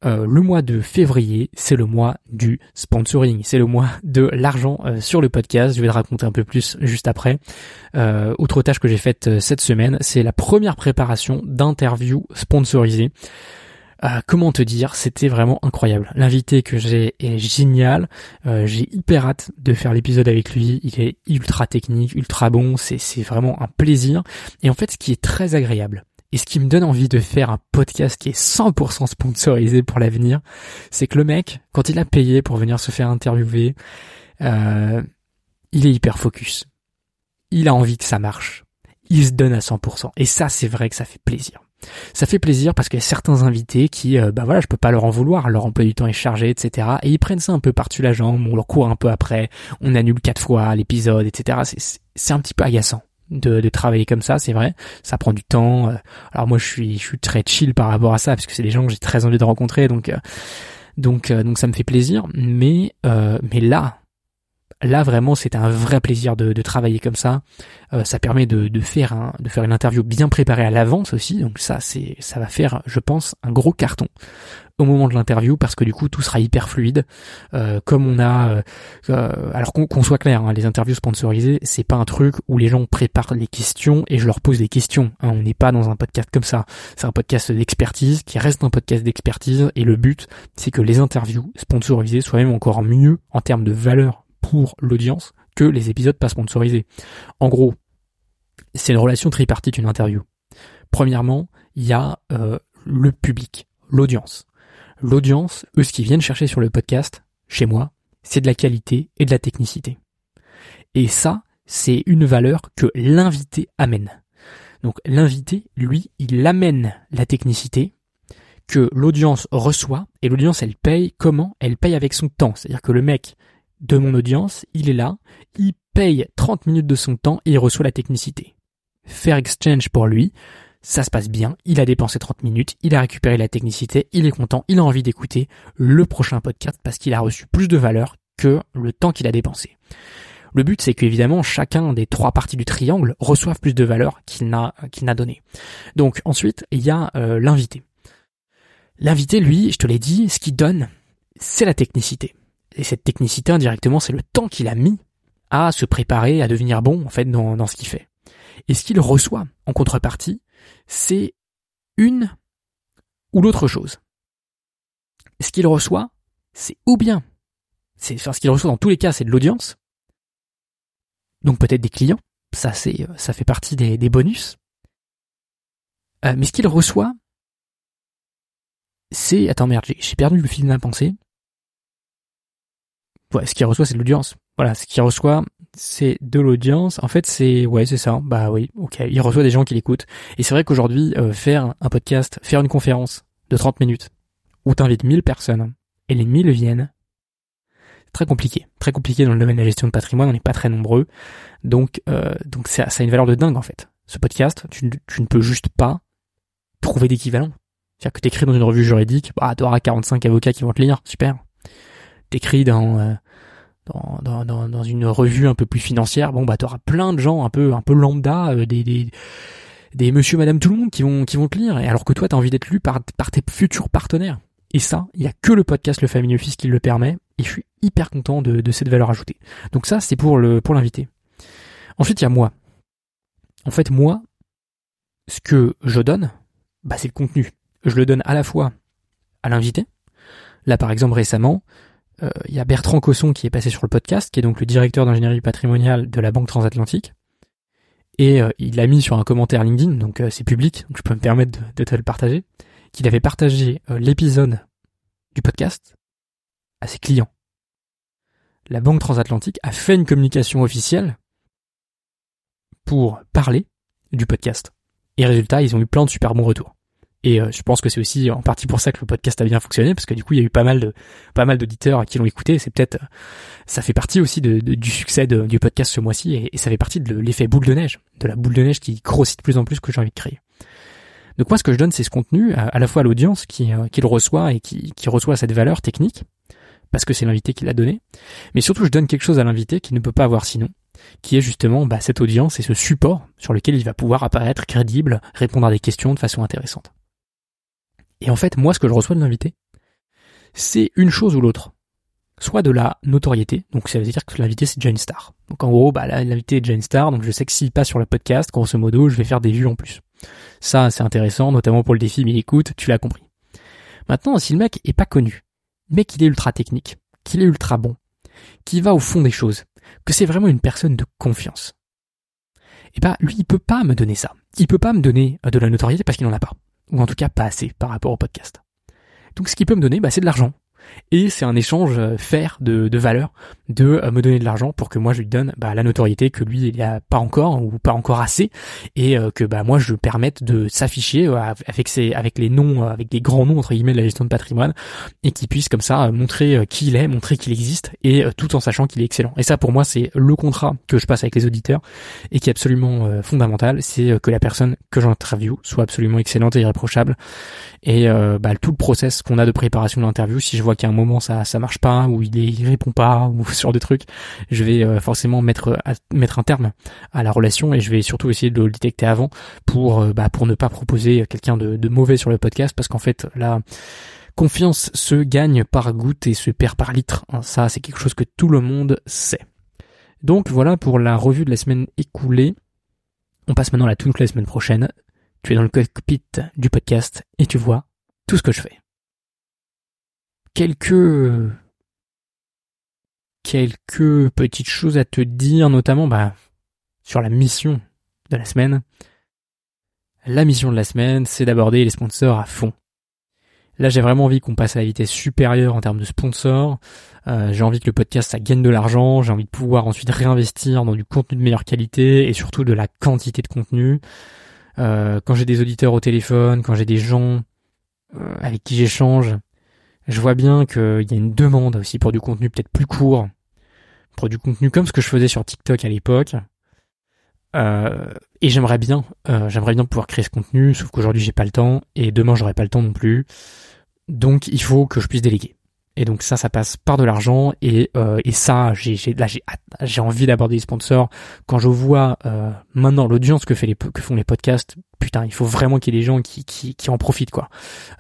le mois de février, c'est le mois du sponsoring, c'est le mois de l'argent sur le podcast. Je vais te raconter un peu plus juste après. autre tâche que j'ai faite cette semaine, c'est la première préparation d'interview sponsorisée. Euh, comment te dire, c'était vraiment incroyable. L'invité que j'ai est génial. Euh, j'ai hyper hâte de faire l'épisode avec lui. Il est ultra technique, ultra bon. C'est vraiment un plaisir. Et en fait, ce qui est très agréable et ce qui me donne envie de faire un podcast qui est 100% sponsorisé pour l'avenir, c'est que le mec, quand il a payé pour venir se faire interviewer, euh, il est hyper focus. Il a envie que ça marche. Il se donne à 100%. Et ça, c'est vrai que ça fait plaisir. Ça fait plaisir parce qu'il y a certains invités qui, euh, bah voilà, je peux pas leur en vouloir, leur emploi du temps est chargé, etc. Et ils prennent ça un peu par-dessus la jambe, on leur court un peu après, on annule quatre fois l'épisode, etc. C'est un petit peu agaçant. De, travailler comme ça, c'est vrai, ça prend du temps. Euh. Alors moi, je suis, je suis très chill par rapport à ça parce que c'est des gens que j'ai très envie de rencontrer, donc, euh, donc, donc ça me fait plaisir. Mais, mais là, là vraiment c'est un vrai plaisir de, travailler comme ça. Euh, ça permet de, faire une interview bien préparée à l'avance aussi. Donc ça c'est ça va faire je pense un gros carton au moment de l'interview parce que du coup tout sera hyper fluide. Euh, comme on a euh, alors qu'on soit clair, hein, les interviews sponsorisées c'est pas un truc où les gens préparent les questions et je leur pose des questions. Hein. on n'est pas dans un podcast comme ça. C'est un podcast d'expertise qui reste un podcast d'expertise et le but c'est que les interviews sponsorisées soient même encore mieux en termes de valeur l'audience que les épisodes pas sponsorisés. En gros, c'est une relation tripartite, une interview. Premièrement, il y a euh, le public, l'audience. L'audience, eux, ce qu'ils viennent chercher sur le podcast, chez moi, c'est de la qualité et de la technicité. Et ça, c'est une valeur que l'invité amène. Donc l'invité, lui, il amène la technicité que l'audience reçoit, et l'audience, elle paye comment? Elle paye avec son temps. C'est-à-dire que le mec, de mon audience, il est là, il paye 30 minutes de son temps et il reçoit la technicité. Faire exchange pour lui, ça se passe bien, il a dépensé 30 minutes, il a récupéré la technicité, il est content, il a envie d'écouter le prochain podcast parce qu'il a reçu plus de valeur que le temps qu'il a dépensé. Le but, c'est qu'évidemment, chacun des trois parties du triangle reçoive plus de valeur qu'il n'a qu'il donné. Donc ensuite, il y a euh, l'invité. L'invité, lui, je te l'ai dit, ce qu'il donne, c'est la technicité. Et cette technicité indirectement, c'est le temps qu'il a mis à se préparer, à devenir bon en fait dans, dans ce qu'il fait. Et ce qu'il reçoit en contrepartie, c'est une ou l'autre chose. Ce qu'il reçoit, c'est ou bien, c'est enfin, ce qu'il reçoit dans tous les cas, c'est de l'audience, donc peut-être des clients, ça c'est ça fait partie des, des bonus. Euh, mais ce qu'il reçoit, c'est attends merde, j'ai perdu le fil de ma pensée ouais, ce qu'il reçoit, c'est de l'audience. Voilà, ce qu'il reçoit, c'est de l'audience. En fait, c'est ouais, c'est ça. Bah oui, ok. Il reçoit des gens qui l'écoutent. Et c'est vrai qu'aujourd'hui, euh, faire un podcast, faire une conférence de 30 minutes, où t'invites 1000 personnes, et les 1000 viennent, très compliqué. Très compliqué dans le domaine de la gestion de patrimoine, on n'est pas très nombreux. Donc, euh, donc ça, ça a une valeur de dingue, en fait. Ce podcast, tu, tu ne peux juste pas trouver d'équivalent. C'est-à-dire que t'écris dans une revue juridique, bah, t'auras 45 avocats qui vont te lire, super. T'écris dans, euh, dans, dans, dans, une revue un peu plus financière, bon bah t'auras plein de gens un peu un peu lambda, euh, des, des des monsieur madame tout le monde qui vont qui vont te lire et alors que toi t'as envie d'être lu par par tes futurs partenaires. Et ça, il y a que le podcast Le Family Office qui le permet et je suis hyper content de, de cette valeur ajoutée. Donc ça c'est pour le pour l'invité. Ensuite, il y a moi. En fait, moi ce que je donne, bah c'est le contenu. Je le donne à la fois à l'invité. Là par exemple récemment, il euh, y a Bertrand Cosson qui est passé sur le podcast, qui est donc le directeur d'ingénierie patrimoniale de la Banque Transatlantique. Et euh, il l'a mis sur un commentaire LinkedIn, donc euh, c'est public, donc je peux me permettre de, te le partager, qu'il avait partagé l'épisode du podcast à ses clients. La Banque Transatlantique a fait une communication officielle pour parler du podcast. Et résultat, ils ont eu plein de super bons retours. Et euh, je pense que c'est aussi en partie pour ça que le podcast a bien fonctionné, parce que du coup, il y a eu pas mal de pas mal d'auditeurs qui l'ont écouté. C'est peut-être ça fait partie aussi de, du succès du podcast ce mois-ci, et, ça fait partie de l'effet boule de neige, de la boule de neige qui grossit de plus en plus que j'ai envie de créer. Donc moi, ce que je donne, c'est ce contenu à, la fois à l'audience qui, euh, qui le reçoit et qui, qui reçoit cette valeur technique, parce que c'est l'invité qui l'a donné, mais surtout je donne quelque chose à l'invité qui ne peut pas avoir sinon, qui est justement bah, cette audience et ce support sur lequel il va pouvoir apparaître crédible, répondre à des questions de façon intéressante. Et en fait, moi, ce que je reçois de l'invité, c'est une chose ou l'autre. Soit de la notoriété, donc ça veut dire que l'invité c'est déjà star. Donc en gros, bah l'invité est déjà une star, donc je sais que s'il passe sur le podcast, grosso modo, je vais faire des vues en plus. Ça, c'est intéressant, notamment pour le défi, mais écoute, tu l'as compris. Maintenant, si le mec est pas connu, mais qu'il est ultra technique, qu'il est ultra bon, qu'il va au fond des choses, que c'est vraiment une personne de confiance, eh ben, lui, il peut pas me donner ça. Il peut pas me donner euh, de la notoriété parce qu'il n'en a pas. Ou en tout cas, pas assez par rapport au podcast. Donc, ce qu'il peut me donner, bah, c'est de l'argent et c'est un échange euh, faire de, de valeur de euh, me donner de l'argent pour que moi je lui donne bah, la notoriété que lui il a pas encore ou pas encore assez. Et euh, que bah moi je permette de s'afficher avec ses avec les noms avec des grands noms entre guillemets de la gestion de patrimoine. Et qu'il puisse comme ça montrer qui il est montrer qu'il existe et tout en sachant qu'il est excellent. Et ça pour moi c'est le contrat que je passe avec les auditeurs et qui est absolument fondamental. C'est que la personne que j'interviewe soit absolument excellente et irréprochable. Et bah, tout le process qu'on a de préparation de l'interview si je vois qu'à un moment ça ça marche pas ou il, est, répond pas ou sur des trucs, je vais euh, forcément mettre mettre un terme à la relation et je vais surtout essayer de le détecter avant pour euh, bah, pour ne pas proposer quelqu'un de, de mauvais sur le podcast parce qu'en fait la confiance se gagne par goutte et se perd par litre. Hein, ça c'est quelque chose que tout le monde sait. Donc voilà pour la revue de la semaine écoulée. On passe maintenant à la toute la semaine prochaine. Tu es dans le cockpit du podcast et tu vois tout ce que je fais quelques quelques petites choses à te dire, notamment bah, sur la mission de la semaine. La mission de la semaine, c'est d'aborder les sponsors à fond. Là, j'ai vraiment envie qu'on passe à la vitesse supérieure en termes de sponsors. Euh, j'ai envie que le podcast, ça gagne de l'argent. J'ai envie de pouvoir ensuite réinvestir dans du contenu de meilleure qualité et surtout de la quantité de contenu. Euh, quand j'ai des auditeurs au téléphone, quand j'ai des gens euh, avec qui j'échange, je vois bien qu'il y a une demande aussi pour du contenu peut-être plus court, pour du contenu comme ce que je faisais sur TikTok à l'époque. Euh, et j'aimerais bien, euh, j'aimerais bien pouvoir créer ce contenu, sauf qu'aujourd'hui j'ai pas le temps et demain j'aurai pas le temps non plus. Donc il faut que je puisse déléguer. Et donc ça, ça passe par de l'argent et, euh, ça, j'ai, là j'ai envie d'aborder les sponsors. Quand je vois maintenant l'audience que font les podcasts, putain, il faut vraiment qu'il y ait des gens qui, qui, qui en profitent, quoi.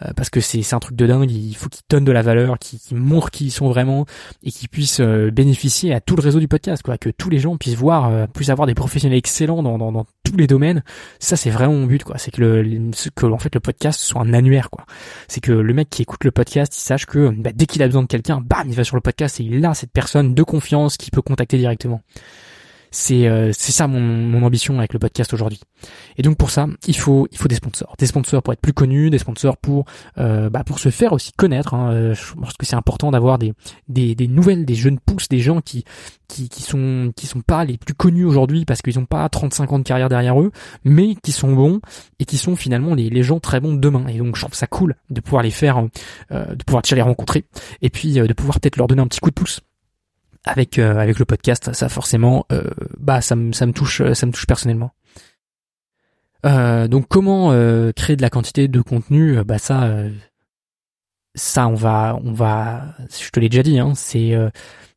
Euh, parce que c'est, un truc de dingue, il faut qu'ils donnent de la valeur, qu'ils, montrent qui ils sont vraiment, et qu'ils puissent euh, bénéficier à tout le réseau du podcast, quoi. Que tous les gens puissent voir, euh, puissent avoir des professionnels excellents dans, dans, dans tous les domaines. Ça, c'est vraiment mon but, quoi. C'est que le, que, en fait, le podcast soit un annuaire, quoi. C'est que le mec qui écoute le podcast, il sache que, bah, dès qu'il a besoin de quelqu'un, bam, il va sur le podcast et il a cette personne de confiance qui peut contacter directement. C'est euh, c'est ça mon, mon ambition avec le podcast aujourd'hui. Et donc pour ça, il faut il faut des sponsors, des sponsors pour être plus connus, des sponsors pour euh, bah, pour se faire aussi connaître. Hein. Euh, je pense que c'est important d'avoir des, des des nouvelles, des jeunes pousses, des gens qui qui qui sont qui sont pas les plus connus aujourd'hui parce qu'ils ont pas 35 ans de carrière derrière eux, mais qui sont bons et qui sont finalement les les gens très bons de demain. Et donc je trouve ça cool de pouvoir les faire, de pouvoir déjà les rencontrer et puis de pouvoir peut-être leur donner un petit coup de pouce avec euh, avec le podcast, ça forcément, euh, bah ça me ça me touche ça me touche personnellement. Euh, donc comment créer de la quantité de contenu Bah ça ça on va on va je te l'ai déjà dit hein, c'est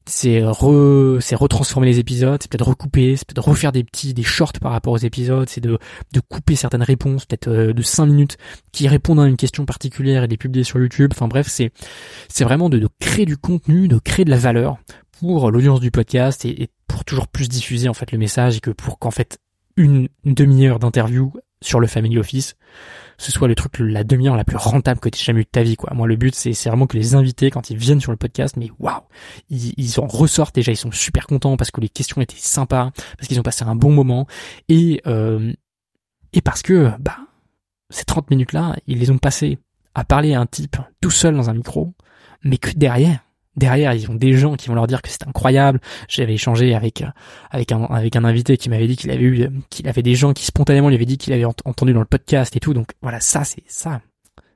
c'est re c'est retransformer les épisodes, c'est peut-être recouper, c'est peut-être refaire des petits des shorts par rapport aux épisodes, c'est de de couper certaines réponses, peut-être de 5 minutes qui répondent à une question particulière et les publier sur YouTube. Enfin bref, c'est c'est vraiment de, de créer du contenu, de créer de la valeur pour l'audience du podcast et, pour toujours plus diffuser en fait le message et que pour qu'en fait une, demi-heure d'interview sur le Family Office, ce soit le truc, la demi-heure la plus rentable que tu aies jamais eu de ta vie, quoi. Moi, le but, c'est, vraiment que les invités, quand ils viennent sur le podcast, mais waouh, ils, ils en ressortent déjà, ils sont super contents parce que les questions étaient sympas, parce qu'ils ont passé un bon moment, et, euh, et parce que, bah, ces 30 minutes-là, ils les ont passées à parler à un type tout seul dans un micro, mais que derrière, derrière ils ont des gens qui vont leur dire que c'est incroyable. J'avais échangé avec avec un avec un invité qui m'avait dit qu'il avait eu qu'il avait des gens qui spontanément lui avaient dit qu'il avait entendu dans le podcast et tout. Donc voilà, ça c'est ça.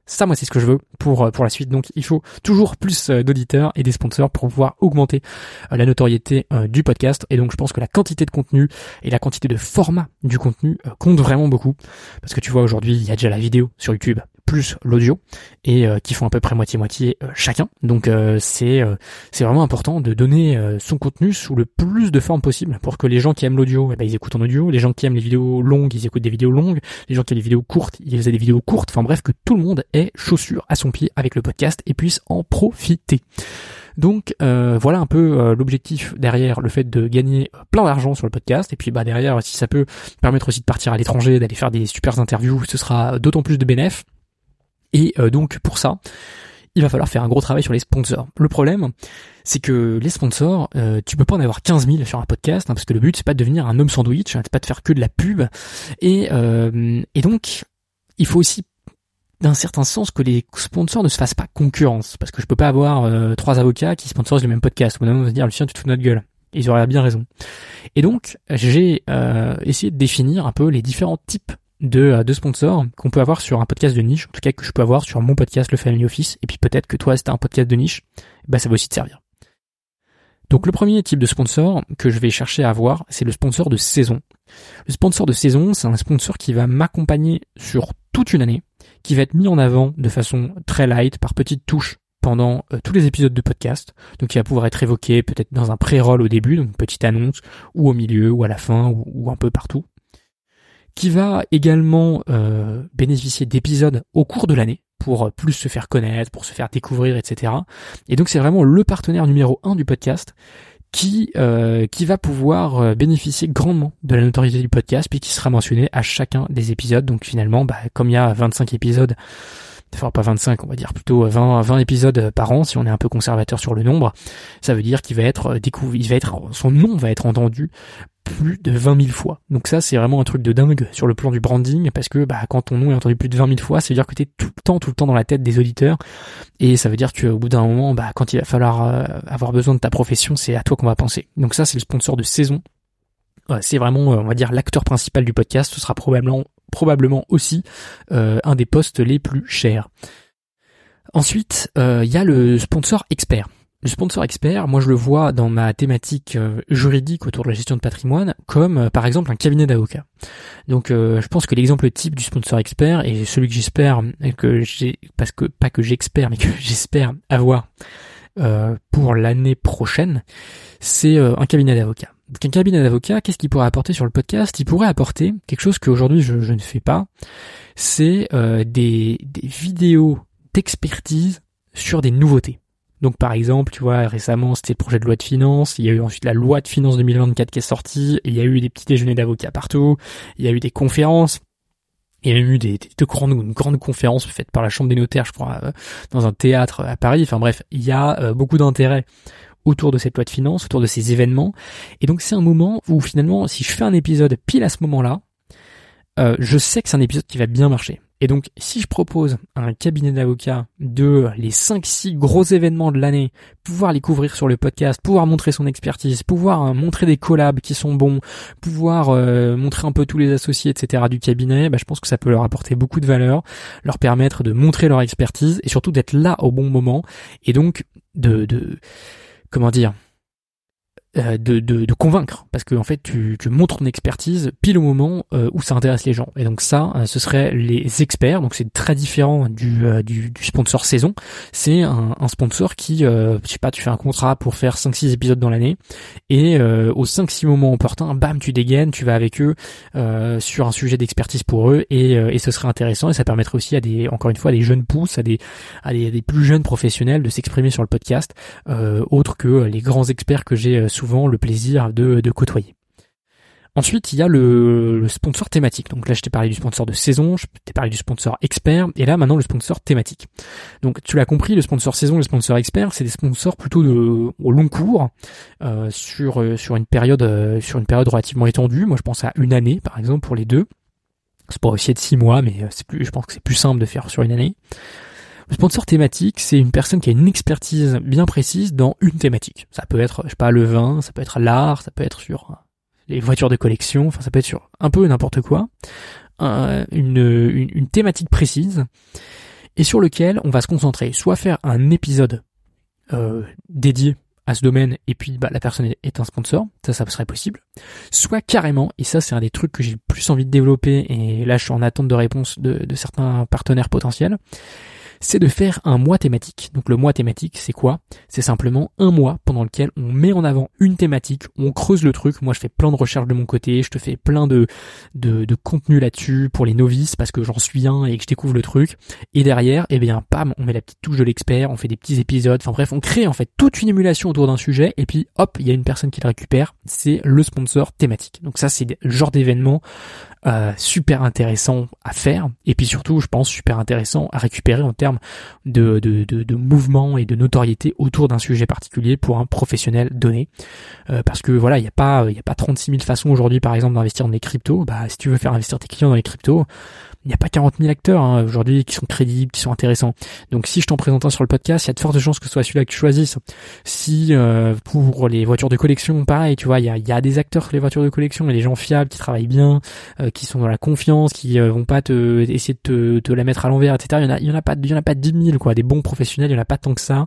Ça, moi, c'est ce que je veux pour pour la suite. Donc, il faut toujours plus euh, d'auditeurs et des sponsors pour pouvoir augmenter euh, la notoriété euh, du podcast. Et donc, je pense que la quantité de contenu et la quantité de format du contenu compte vraiment beaucoup. Parce que tu vois, aujourd'hui, il y a déjà la vidéo sur YouTube plus l'audio et euh, qui font à peu près moitié-moitié euh, chacun. Donc euh, c'est c'est vraiment important de donner son contenu sous le plus de formes possible pour que les gens qui aiment l'audio, eh ben, ils écoutent en audio, les gens qui aiment les vidéos longues, ils écoutent des vidéos longues, les gens qui aiment les vidéos courtes, ils aient des vidéos courtes. Enfin bref, que tout le monde ait chaussure à son pied avec le podcast et puisse en profiter. Donc voilà un peu l'objectif derrière le fait de gagner plein d'argent sur le podcast. Et puis bah derrière, si ça peut permettre aussi de partir à l'étranger, d'aller faire des super interviews, ce sera d'autant plus de bénéfices. Et donc pour ça, il va falloir faire un gros travail sur les sponsors. Le problème, c'est que les sponsors, euh, tu peux pas en avoir 15 000 sur un podcast, hein, parce que le but c'est pas de devenir un homme sandwich, hein, c'est pas de faire que de la pub. Et, euh, et donc, il faut aussi d'un certain sens que les sponsors ne se fassent pas concurrence, parce que je peux pas avoir euh, trois avocats qui sponsorisent le même podcast. Au bout on va se dire, Lucien, tu te fous de notre gueule. ils auraient bien raison. Et donc, j'ai essayé de définir un peu les différents types de, euh, de sponsors qu'on peut avoir sur un podcast de niche, en tout cas que je peux avoir sur mon podcast Le Family Office, et puis peut-être que toi, si un podcast de niche, bah ça va aussi te servir. Donc le premier type de sponsor que je vais chercher à avoir, c'est le sponsor de saison. Le sponsor de saison, c'est un sponsor qui va m'accompagner sur toute une année, qui va être mis en avant de façon très light, par petites touches pendant euh, tous les épisodes de podcast. Donc il va pouvoir être évoqué peut-être dans un pré-roll au début, donc petite annonce, ou au milieu, ou à la fin, ou un peu partout qui va également euh, bénéficier d'épisodes au cours de l'année pour euh, plus se faire connaître, pour se faire découvrir, etc. Et donc c'est vraiment le partenaire numéro un du podcast qui euh, qui va pouvoir bénéficier grandement de la notoriété du podcast puis qui sera mentionné à chacun des épisodes. Donc finalement, bah, comme il y a 25 épisodes enfin pas 25, on va dire plutôt 20, 20 épisodes par an si on est un peu conservateur sur le nombre. Ça veut dire qu'il va être découvert, il va être, son nom va être entendu plus de 20 000 fois. Donc ça, c'est vraiment un truc de dingue sur le plan du branding, parce que bah, quand ton nom est entendu plus de 20 000 fois, ça veut dire que tu es tout le temps, tout le temps dans la tête des auditeurs, et ça veut dire qu'au bout d'un moment, bah, quand il va falloir euh, avoir besoin de ta profession, c'est à toi qu'on va penser. Donc ça, c'est le sponsor de saison. c'est vraiment, euh, on va dire, l'acteur principal du podcast. Ce sera probablement, probablement aussi euh, un des postes les plus chers. Ensuite, il y a le sponsor expert. Le sponsor expert, moi je le vois dans ma thématique euh, juridique autour de la gestion de patrimoine comme euh, par exemple un cabinet d'avocats. Donc euh, je pense que l'exemple type du sponsor expert et celui que j'espère que j'ai parce que pas que j'espère mais que j'espère avoir pour l'année prochaine, c'est un cabinet d'avocats. Donc un cabinet d'avocats, qu'est-ce qu'il pourrait apporter sur le podcast? Il pourrait apporter quelque chose qu'aujourd'hui je, je, ne fais pas, c'est des, des vidéos d'expertise sur des nouveautés. Donc par exemple, tu vois, récemment c'était le projet de loi de finances, il y a eu ensuite la loi de finances 2024 qui est sortie, il y a eu des petits déjeuners d'avocats partout, il y a eu des conférences, il y a eu des, des, grandes, une grande conférence faite par la Chambre des notaires, je crois, euh, dans un théâtre à Paris. Enfin bref, il y a euh, beaucoup d'intérêt autour de cette loi de finances, autour de ces événements. Et donc c'est un moment où finalement, si je fais un épisode pile à ce moment-là, euh, je sais que c'est un épisode qui va bien marcher. Et donc, si je propose à un cabinet d'avocats de les 5-6 gros événements de l'année, pouvoir les couvrir sur le podcast, pouvoir montrer son expertise, pouvoir euh, montrer des collabs qui sont bons, pouvoir euh, montrer un peu tous les associés, etc. du cabinet, bah, je pense que ça peut leur apporter beaucoup de valeur, leur permettre de montrer leur expertise et surtout d'être là au bon moment et donc de, de comment dire, de, de, de, convaincre. Parce que en fait tu, tu montres ton expertise pile au moment euh, où ça intéresse les gens. Et donc ça euh, ce serait les experts. Donc c'est très différent du, du, du, sponsor saison. C'est un, un, sponsor qui je sais pas tu fais un contrat pour faire 5-6 épisodes dans l'année. Et aux 5-6 moments opportuns bam tu dégaines tu vas avec eux sur un sujet d'expertise pour eux. Et, et ce serait intéressant. Et ça permettrait aussi à des encore une fois à des jeunes pousses à des à des, plus jeunes professionnels de s'exprimer sur le podcast autre que les grands experts que j'ai souvent le plaisir de, de côtoyer. Ensuite, il y a le, sponsor thématique. Donc là, je t'ai parlé du sponsor de saison, je t'ai parlé du sponsor expert, et là, maintenant, le sponsor thématique. Donc, tu l'as compris, le sponsor saison le sponsor expert, c'est des sponsors plutôt de, au long cours, euh, sur euh, sur une période euh, sur une période relativement étendue. Moi, je pense à une année, par exemple, pour les deux. C'est pour aussi être six mois, mais plus, je pense que c'est plus simple de faire sur une année. Le sponsor thématique, c'est une personne qui a une expertise bien précise dans une thématique. Ça peut être, je sais pas, le vin, ça peut être l'art, ça peut être sur les voitures de collection, enfin ça peut être sur un peu n'importe quoi. une, une, thématique précise et sur lequel on va se concentrer, soit faire un épisode euh, dédié à ce domaine et puis bah, la personne est un sponsor, ça ça serait possible, soit carrément, et ça c'est un des trucs que j'ai le plus envie de développer et là je suis en attente de réponse de certains partenaires potentiels, c'est de faire un mois thématique. Donc le mois thématique, c'est quoi? C'est simplement un mois pendant lequel on met en avant une thématique, on creuse le truc. Moi, je fais plein de recherches de mon côté, je te fais plein de de, de contenu là-dessus pour les novices parce que j'en suis un et que je découvre le truc. Et derrière, eh bien, pam, on met la petite touche de l'expert, on fait des petits épisodes. Enfin bref, on crée en fait toute une émulation autour d'un sujet et puis hop, il y a une personne qui le récupère. C'est le sponsor thématique. Donc ça, c'est le genre d'événement euh, super intéressant à faire. Et puis surtout je pense super intéressant à récupérer en termes de, de, de, mouvement et de notoriété autour d'un sujet particulier pour un professionnel donné. Euh, parce que voilà il n'y a pas il y a pas 36 000 façons aujourd'hui par exemple d'investir dans les cryptos. Bah si tu veux faire investir tes clients dans les cryptos il n'y a pas 40 000 acteurs hein, aujourd'hui qui sont crédibles, qui sont intéressants. Donc si je t'en présente un sur le podcast, il y a de fortes chances que ce soit celui-là que tu choisisses. Si euh, pour les voitures de collection, pareil, tu vois, il y a, des acteurs sur les voitures de collection, et des gens fiables qui travaillent bien, euh, qui sont dans la confiance, qui euh, vont pas te essayer de te, te la mettre à l'envers, etc. Il y en a, y a pas, il y en a pas 10 000 quoi, des bons professionnels, il y en a pas tant que ça.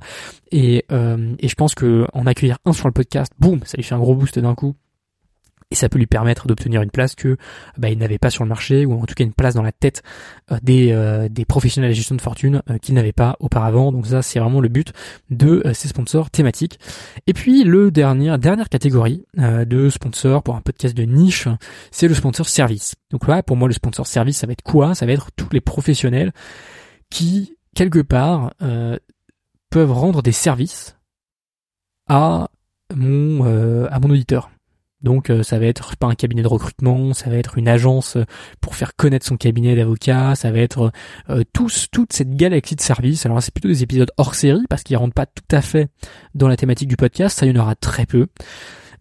Et, et je pense que en accueillir un sur le podcast, boum, ça lui fait un gros boost d'un coup et ça peut lui permettre d'obtenir une place que bah, il n'avait pas sur le marché ou en tout cas une place dans la tête euh, des, euh, des professionnels de gestion de fortune euh, qu'il n'avait pas auparavant. Donc ça c'est vraiment le but de ces sponsors thématiques. Et puis le dernier dernière catégorie de sponsors pour un podcast de niche, c'est le sponsor service. Donc là pour moi le sponsor service ça va être quoi? Ça va être tous les professionnels qui quelque part peuvent rendre des services à mon à mon auditeur donc euh, ça va être pas un cabinet de recrutement, ça va être une agence euh, pour faire connaître son cabinet d'avocats, ça va être euh, tous toute cette galaxie de services. Alors c'est plutôt des épisodes hors série parce qu'ils rentrent pas tout à fait dans la thématique du podcast, ça y en aura très peu.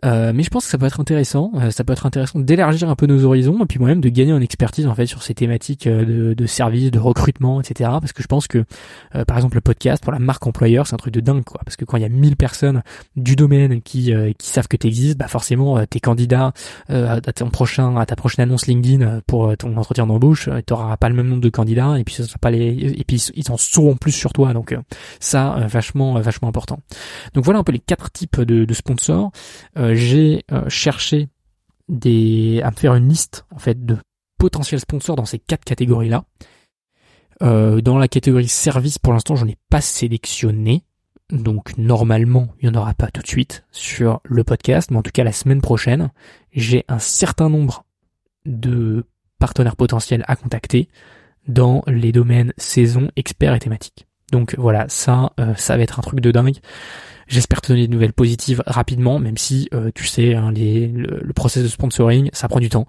Euh, mais je pense que ça peut être intéressant. Euh, ça peut être intéressant d'élargir un peu nos horizons et puis moi-même de gagner en expertise en fait sur ces thématiques euh, de, de services, de recrutement, etc. Parce que je pense que par exemple le podcast pour la marque employeur c'est un truc de dingue quoi. Parce que quand il y a 1000 personnes du domaine qui qui savent que tu existes, bah forcément tes candidats à ton prochain à ta prochaine annonce LinkedIn pour ton entretien d'embauche, tu n'auras pas le même nombre de candidats et puis ça sera pas les et puis ils en sauront plus sur toi. Donc ça vachement vachement important. Donc voilà un peu les quatre types de, de sponsors j'ai euh, cherché des, à me faire une liste en fait de potentiels sponsors dans ces quatre catégories-là. Euh, dans la catégorie service, pour l'instant, j'en ai pas sélectionné. Donc normalement, il n'y en aura pas tout de suite sur le podcast, mais en tout cas la semaine prochaine, j'ai un certain nombre de partenaires potentiels à contacter dans les domaines saison, experts et thématiques. Donc voilà, ça, euh, ça va être un truc de dingue. J'espère te donner des nouvelles positives rapidement, même si euh, tu sais, hein, les, le, process de sponsoring, ça prend du temps.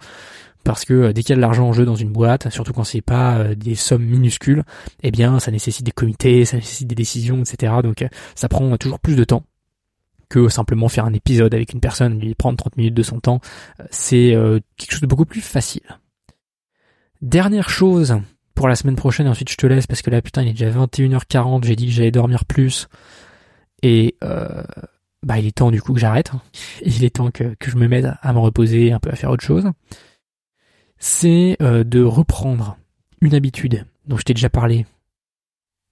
Parce que euh, dès qu'il y a de l'argent en jeu dans une boîte, surtout quand c'est pas euh, des sommes minuscules, eh bien ça nécessite des comités, ça nécessite des décisions, etc. Donc ça prend toujours plus de temps que simplement faire un épisode avec une personne, lui prendre 30 minutes de son temps. C'est quelque chose de beaucoup plus facile. Dernière chose pour la semaine prochaine, ensuite je te laisse parce que là putain il est déjà 21h40, j'ai dit que j'allais dormir plus. Et euh, bah il est temps du coup que j'arrête. Il est temps que, que je me mette à me reposer, un peu à faire autre chose. C'est euh, de reprendre une habitude dont je t'ai déjà parlé,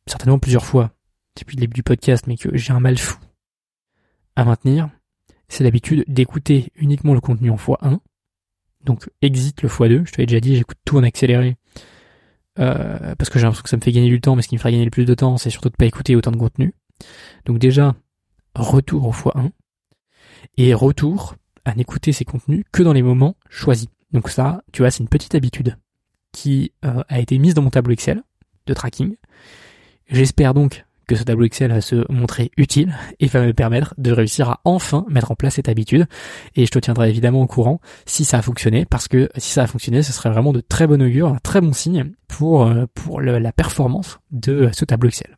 certainement plusieurs fois depuis le début du podcast, mais que j'ai un mal fou à maintenir. C'est l'habitude d'écouter uniquement le contenu en x1. Donc exit le x2. Je te l'ai déjà dit, j'écoute tout en accéléré. Euh, parce que j'ai l'impression que ça me fait gagner du temps, mais ce qui me ferait gagner le plus de temps, c'est surtout de pas écouter autant de contenu. Donc déjà, retour au x1 et retour à n'écouter ces contenus que dans les moments choisis. Donc ça, tu vois, c'est une petite habitude qui euh, a été mise dans mon tableau Excel de tracking. J'espère donc que ce tableau Excel va se montrer utile et va me permettre de réussir à enfin mettre en place cette habitude. Et je te tiendrai évidemment au courant si ça a fonctionné, parce que si ça a fonctionné, ce serait vraiment de très bon augure, un très bon signe pour, euh, pour la performance de ce tableau Excel.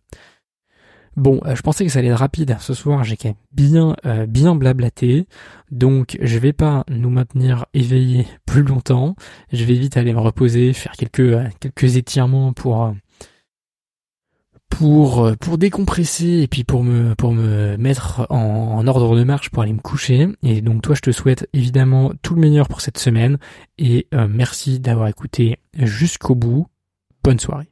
Bon, euh, je pensais que ça allait être rapide ce soir, j'ai bien euh, bien blablaté, donc je vais pas nous maintenir éveillés plus longtemps. Je vais vite aller me reposer, faire quelques euh, quelques étirements pour pour pour décompresser et puis pour me pour me mettre en, en, ordre de marche pour aller me coucher. Et donc toi, je te souhaite évidemment tout le meilleur pour cette semaine et merci d'avoir écouté jusqu'au bout. Bonne soirée.